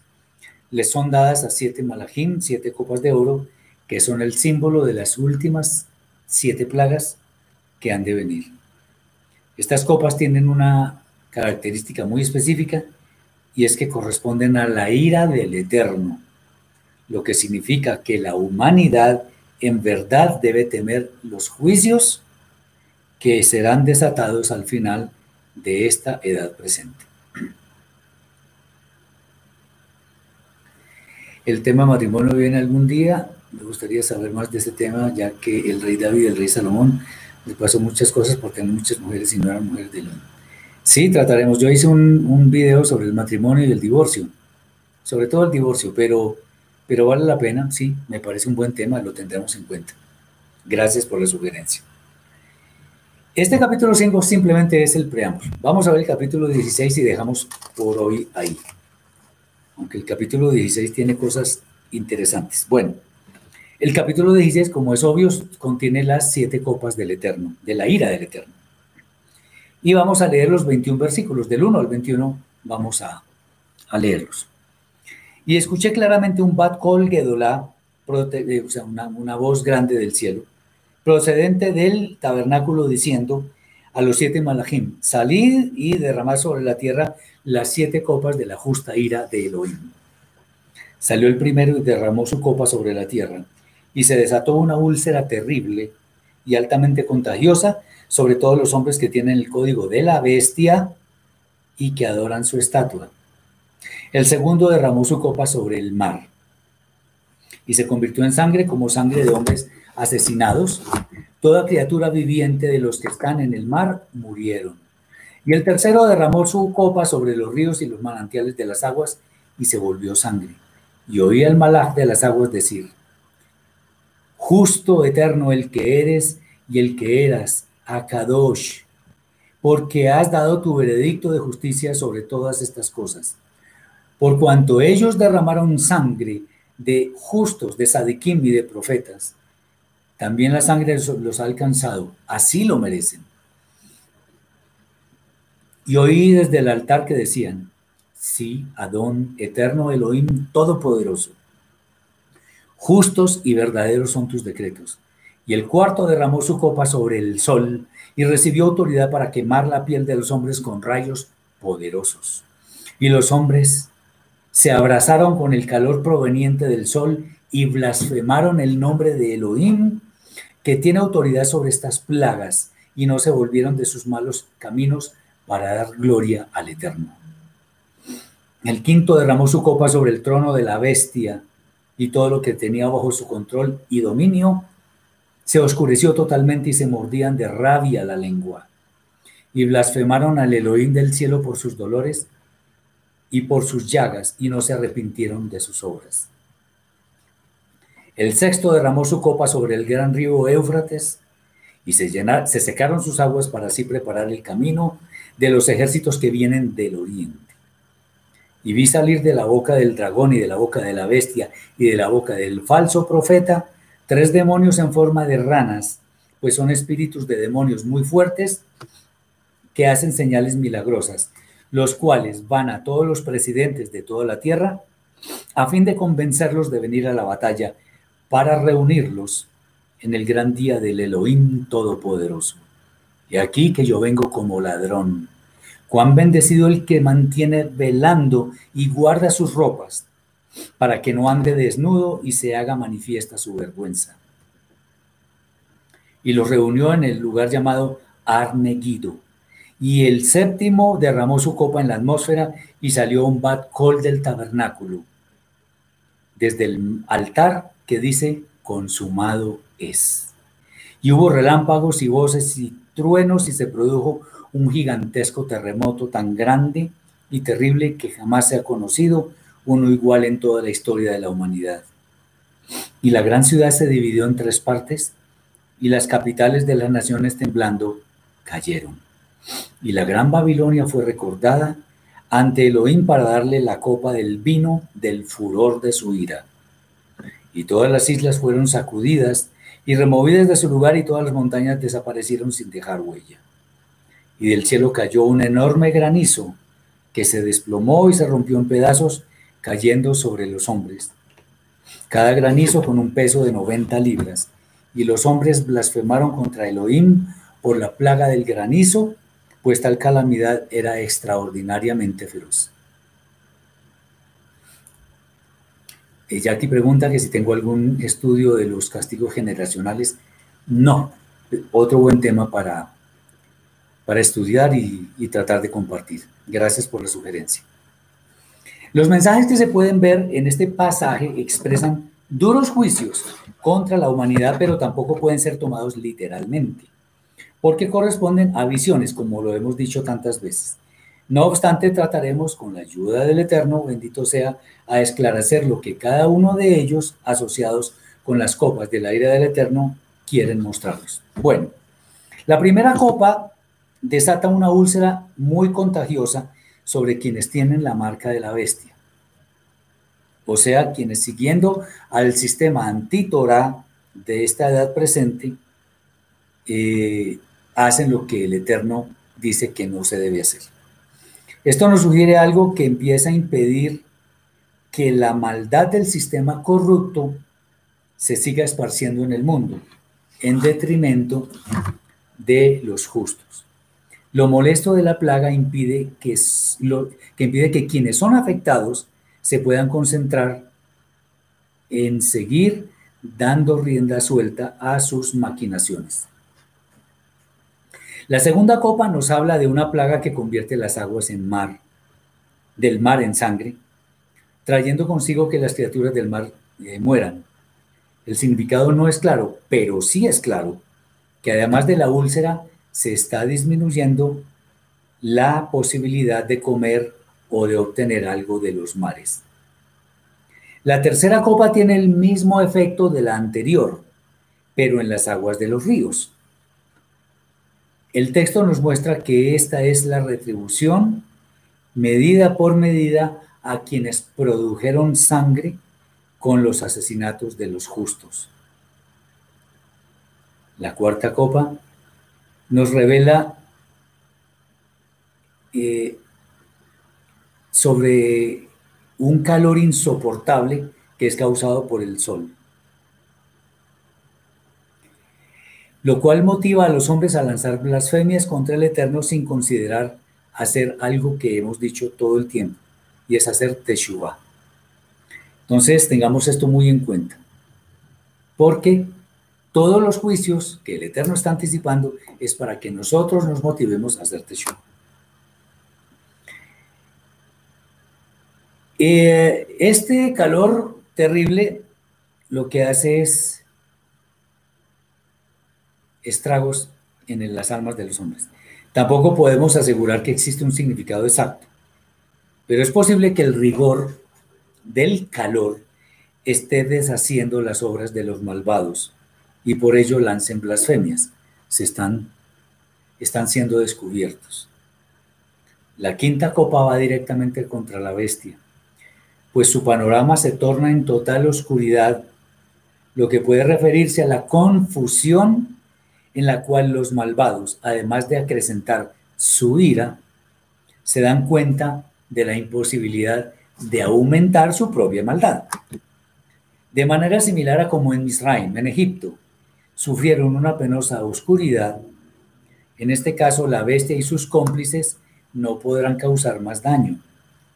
Les son dadas a siete malajim, siete copas de oro, que son el símbolo de las últimas siete plagas que han de venir. Estas copas tienen una característica muy específica y es que corresponden a la ira del Eterno, lo que significa que la humanidad en verdad debe temer los juicios que serán desatados al final de esta edad presente. El tema matrimonio viene algún día. Me gustaría saber más de ese tema, ya que el rey David y el rey Salomón le pasó muchas cosas porque eran muchas mujeres y no eran mujeres de León. Sí, trataremos. Yo hice un, un, video sobre el matrimonio y el divorcio, sobre todo el divorcio, pero, pero vale la pena, sí, me parece un buen tema, lo tendremos en cuenta. Gracias por la sugerencia. Este capítulo 5 simplemente es el preámbulo. Vamos a ver el capítulo 16 y dejamos por hoy ahí. Aunque el capítulo 16 tiene cosas interesantes. Bueno, el capítulo 16, como es obvio, contiene las siete copas del Eterno, de la ira del Eterno. Y vamos a leer los 21 versículos, del 1 al 21 vamos a, leerlos. Y escuché claramente un Bat Kol Gedolá, eh, o sea, una, una voz grande del cielo, procedente del tabernáculo diciendo a los siete malajim, salid y derramad sobre la tierra las siete copas de la justa ira de Elohim. Salió el primero y derramó su copa sobre la tierra y se desató una úlcera terrible y altamente contagiosa sobre todos los hombres que tienen el código de la bestia y que adoran su estatua. El segundo derramó su copa sobre el mar y se convirtió en sangre como sangre de hombres asesinados. Toda criatura viviente de los que están en el mar murieron. Y el tercero derramó su copa sobre los ríos y los manantiales de las aguas y se volvió sangre. Y oía el malaj de las aguas decir, justo, eterno el que eres y el que eras, Akadosh, porque has dado tu veredicto de justicia sobre todas estas cosas. Por cuanto ellos derramaron sangre de justos, de sadiquim y de profetas, también la sangre los ha alcanzado, así lo merecen. Y oí desde el altar que decían, sí, Adón, eterno Elohim, todopoderoso, justos y verdaderos son tus decretos. Y el cuarto derramó su copa sobre el sol y recibió autoridad para quemar la piel de los hombres con rayos poderosos. Y los hombres se abrazaron con el calor proveniente del sol y blasfemaron el nombre de Elohim, que tiene autoridad sobre estas plagas, y no se volvieron de sus malos caminos para dar gloria al Eterno. El quinto derramó su copa sobre el trono de la bestia y todo lo que tenía bajo su control y dominio se oscureció totalmente y se mordían de rabia la lengua. Y blasfemaron al Elohim del cielo por sus dolores y por sus llagas y no se arrepintieron de sus obras. El sexto derramó su copa sobre el gran río Éufrates y se, se secaron sus aguas para así preparar el camino de los ejércitos que vienen del oriente. Y vi salir de la boca del dragón y de la boca de la bestia y de la boca del falso profeta tres demonios en forma de ranas, pues son espíritus de demonios muy fuertes que hacen señales milagrosas, los cuales van a todos los presidentes de toda la tierra a fin de convencerlos de venir a la batalla para reunirlos en el gran día del Elohim Todopoderoso. Y aquí que yo vengo como ladrón. Cuán bendecido el que mantiene velando y guarda sus ropas, para que no ande desnudo y se haga manifiesta su vergüenza. Y los reunió en el lugar llamado Arneguido. Y el séptimo derramó su copa en la atmósfera y salió un bat col del tabernáculo, desde el altar que dice, consumado es. Y hubo relámpagos y voces y truenos y se produjo un gigantesco terremoto tan grande y terrible que jamás se ha conocido uno igual en toda la historia de la humanidad. Y la gran ciudad se dividió en tres partes y las capitales de las naciones temblando cayeron. Y la gran Babilonia fue recordada ante Elohim para darle la copa del vino del furor de su ira. Y todas las islas fueron sacudidas y removidas de su lugar y todas las montañas desaparecieron sin dejar huella. Y del cielo cayó un enorme granizo que se desplomó y se rompió en pedazos cayendo sobre los hombres. Cada granizo con un peso de 90 libras. Y los hombres blasfemaron contra Elohim por la plaga del granizo, pues tal calamidad era extraordinariamente feroz. Jackie pregunta que si tengo algún estudio de los castigos generacionales. No, otro buen tema para, para estudiar y tratar de compartir. Gracias por la sugerencia. Los mensajes que se pueden ver en este pasaje expresan duros juicios contra la humanidad, pero tampoco pueden ser tomados literalmente, porque corresponden a visiones, como lo hemos dicho tantas veces. No obstante, trataremos con la ayuda del Eterno, bendito sea, a esclarecer lo que cada uno de ellos, asociados con las copas de la ira del Eterno, quieren mostrarnos. Bueno, la primera copa desata una úlcera muy contagiosa sobre quienes tienen la marca de la bestia. O sea, quienes siguiendo al sistema antitorá de esta edad presente, eh, hacen lo que el Eterno dice que no se debe hacer. Esto nos sugiere algo que empieza a impedir que la maldad del sistema corrupto se siga esparciendo en el mundo, en detrimento de los justos. Lo molesto de la plaga impide que, impide que quienes son afectados se puedan concentrar en seguir dando rienda suelta a sus maquinaciones. La segunda copa nos habla de una plaga que convierte las aguas en mar, del mar en sangre, trayendo consigo que las criaturas del mar eh, mueran. El significado no es claro, pero sí es claro que además de la úlcera se está disminuyendo la posibilidad de comer o de obtener algo de los mares. La tercera copa tiene el mismo efecto de la anterior, pero en las aguas de los ríos. El texto nos muestra que esta es la retribución medida por medida a quienes produjeron sangre con los asesinatos de los justos. La cuarta copa nos revela eh, sobre un calor insoportable que es causado por el sol. Lo cual motiva a los hombres a lanzar blasfemias contra el Eterno sin considerar hacer algo que hemos dicho todo el tiempo, y es hacer teshuva. Entonces, tengamos esto muy en cuenta, porque todos los juicios que el Eterno está anticipando es para que nosotros nos motivemos a hacer teshuva. Eh, este calor terrible lo que hace es estragos en las almas de los hombres. Tampoco podemos asegurar que existe un significado exacto, pero es posible que el rigor del calor esté deshaciendo las obras de los malvados y por ello lancen blasfemias. Se están, están siendo descubiertos. La quinta copa va directamente contra la bestia pues su panorama se torna en total oscuridad, lo que puede referirse a la confusión en la cual los malvados, además de acrecentar su ira, se dan cuenta de la imposibilidad de aumentar su propia maldad. De manera similar a como en Misraim, en Egipto, sufrieron una penosa oscuridad, en este caso la bestia y sus cómplices no podrán causar más daño,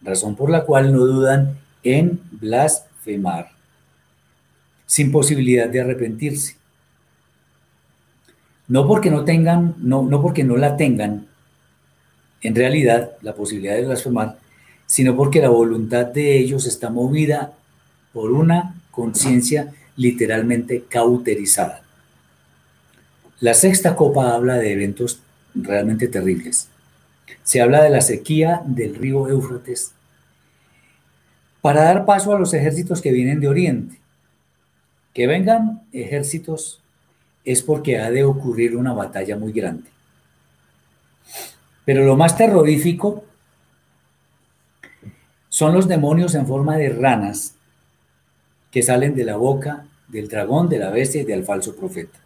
razón por la cual no dudan en blasfemar, sin posibilidad de arrepentirse. No porque no tengan, no, no porque no la tengan, en realidad, la posibilidad de blasfemar, sino porque la voluntad de ellos está movida por una conciencia literalmente cauterizada. La sexta copa habla de eventos realmente terribles. Se habla de la sequía del río Éufrates para dar paso a los ejércitos que vienen de Oriente. Que vengan ejércitos es porque ha de ocurrir una batalla muy grande. Pero lo más terrorífico son los demonios en forma de ranas que salen de la boca del dragón, de la bestia y del falso profeta.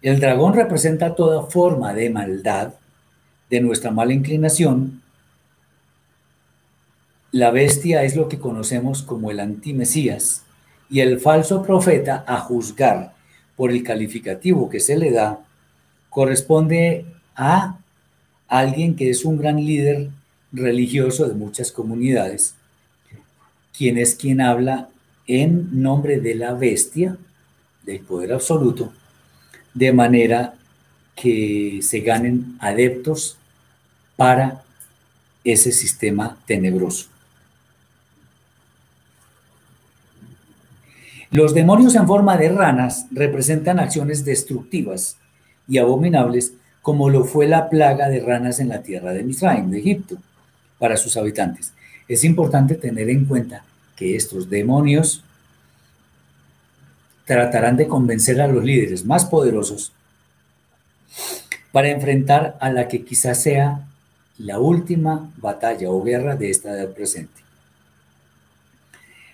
El dragón representa toda forma de maldad, de nuestra mala inclinación, la bestia es lo que conocemos como el antimesías y el falso profeta a juzgar por el calificativo que se le da corresponde a alguien que es un gran líder religioso de muchas comunidades, quien es quien habla en nombre de la bestia, del poder absoluto, de manera que se ganen adeptos para ese sistema tenebroso. Los demonios en forma de ranas representan acciones destructivas y abominables como lo fue la plaga de ranas en la tierra de Misraim, de Egipto, para sus habitantes. Es importante tener en cuenta que estos demonios tratarán de convencer a los líderes más poderosos para enfrentar a la que quizás sea la última batalla o guerra de esta edad presente.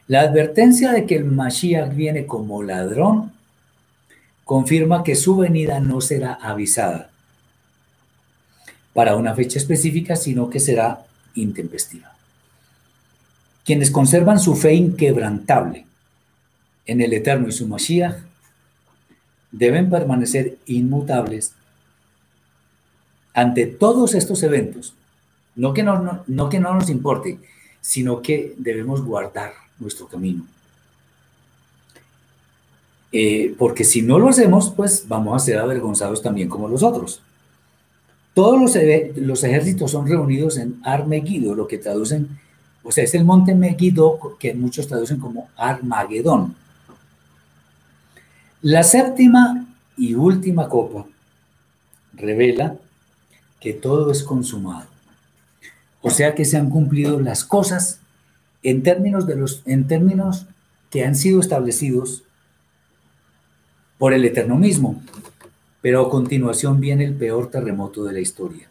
La advertencia de que el Mashiach viene como ladrón confirma que su venida no será avisada para una fecha específica, sino que será intempestiva. Quienes conservan su fe inquebrantable en el Eterno y su Mashiach deben permanecer inmutables ante todos estos eventos. No que no, no que no nos importe, sino que debemos guardar nuestro camino. Eh, porque si no lo hacemos, pues vamos a ser avergonzados también como los otros. Todos los, ejércitos son reunidos en Armegido, lo que traducen, o sea, es el monte Megiddo que muchos traducen como Armagedón. La séptima y última copa revela que todo es consumado. O sea que se han cumplido las cosas en términos, de los, en términos que han sido establecidos por el Eterno mismo. Pero a continuación viene el peor terremoto de la historia.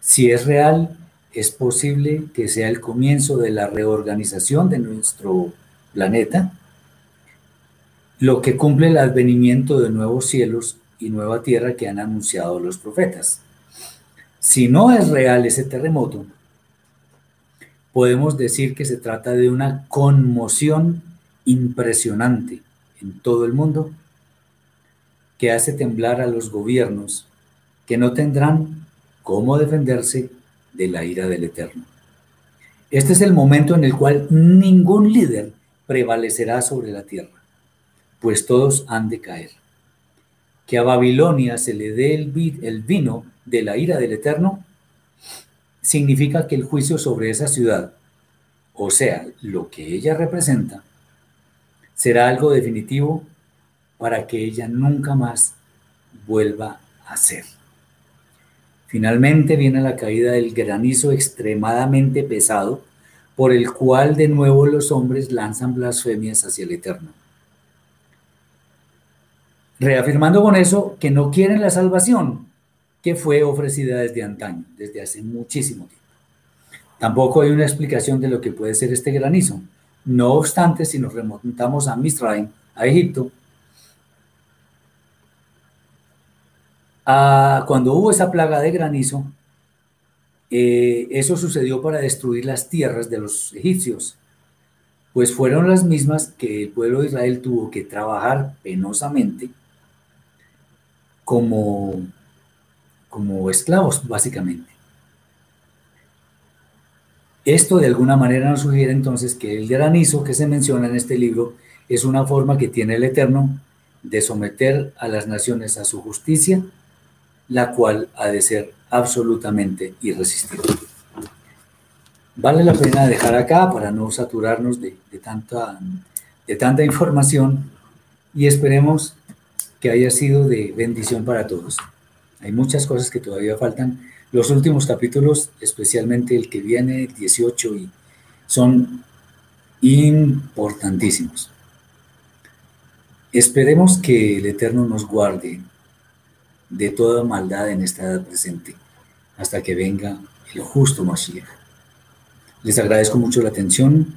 Si es real, es posible que sea el comienzo de la reorganización de nuestro planeta, lo que cumple el advenimiento de nuevos cielos y nueva tierra que han anunciado los profetas. Si no es real ese terremoto, podemos decir que se trata de una conmoción impresionante en todo el mundo que hace temblar a los gobiernos que no tendrán cómo defenderse de la ira del Eterno. Este es el momento en el cual ningún líder prevalecerá sobre la tierra, pues todos han de caer. Que a Babilonia se le dé el, vino de la ira del Eterno significa que el juicio sobre esa ciudad, o sea, lo que ella representa, será algo definitivo para que ella nunca más vuelva a ser. Finalmente viene la caída del granizo extremadamente pesado, por el cual de nuevo los hombres lanzan blasfemias hacia el Eterno. Reafirmando con eso que no quieren la salvación fue ofrecida desde antaño, desde hace muchísimo tiempo. Tampoco hay una explicación de lo que puede ser este granizo. No obstante, si nos remontamos a Misraim, a Egipto, cuando hubo esa plaga de granizo, eh, eso sucedió para destruir las tierras de los egipcios, pues fueron las mismas que el pueblo de Israel tuvo que trabajar penosamente como, como esclavos, básicamente. Esto de alguna manera nos sugiere entonces que el granizo que se menciona en este libro es una forma que tiene el Eterno de someter a las naciones a su justicia la cual ha de ser absolutamente irresistible. Vale la pena dejar acá para no saturarnos de, tanta, de tanta información y esperemos que haya sido de bendición para todos. Hay muchas cosas que todavía faltan. Los últimos capítulos, especialmente el que viene, el 18, y son importantísimos. Esperemos que el Eterno nos guarde de toda maldad en esta edad presente, hasta que venga el justo Mashiach. Les agradezco mucho la atención.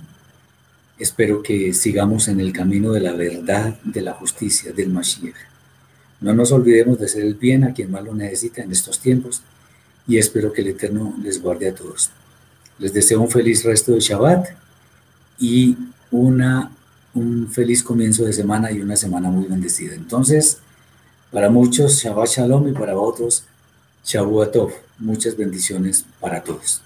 Espero que sigamos en el camino de la verdad, de la justicia, del Mashiach. No nos olvidemos de hacer el bien a quien más lo necesita en estos tiempos y espero que el Eterno les guarde a todos. Les deseo un feliz resto de Shabbat y una, un feliz comienzo de semana y una semana muy bendecida. Entonces, para muchos, Shabbat Shalom y para otros, Shavuot. Muchas bendiciones para todos.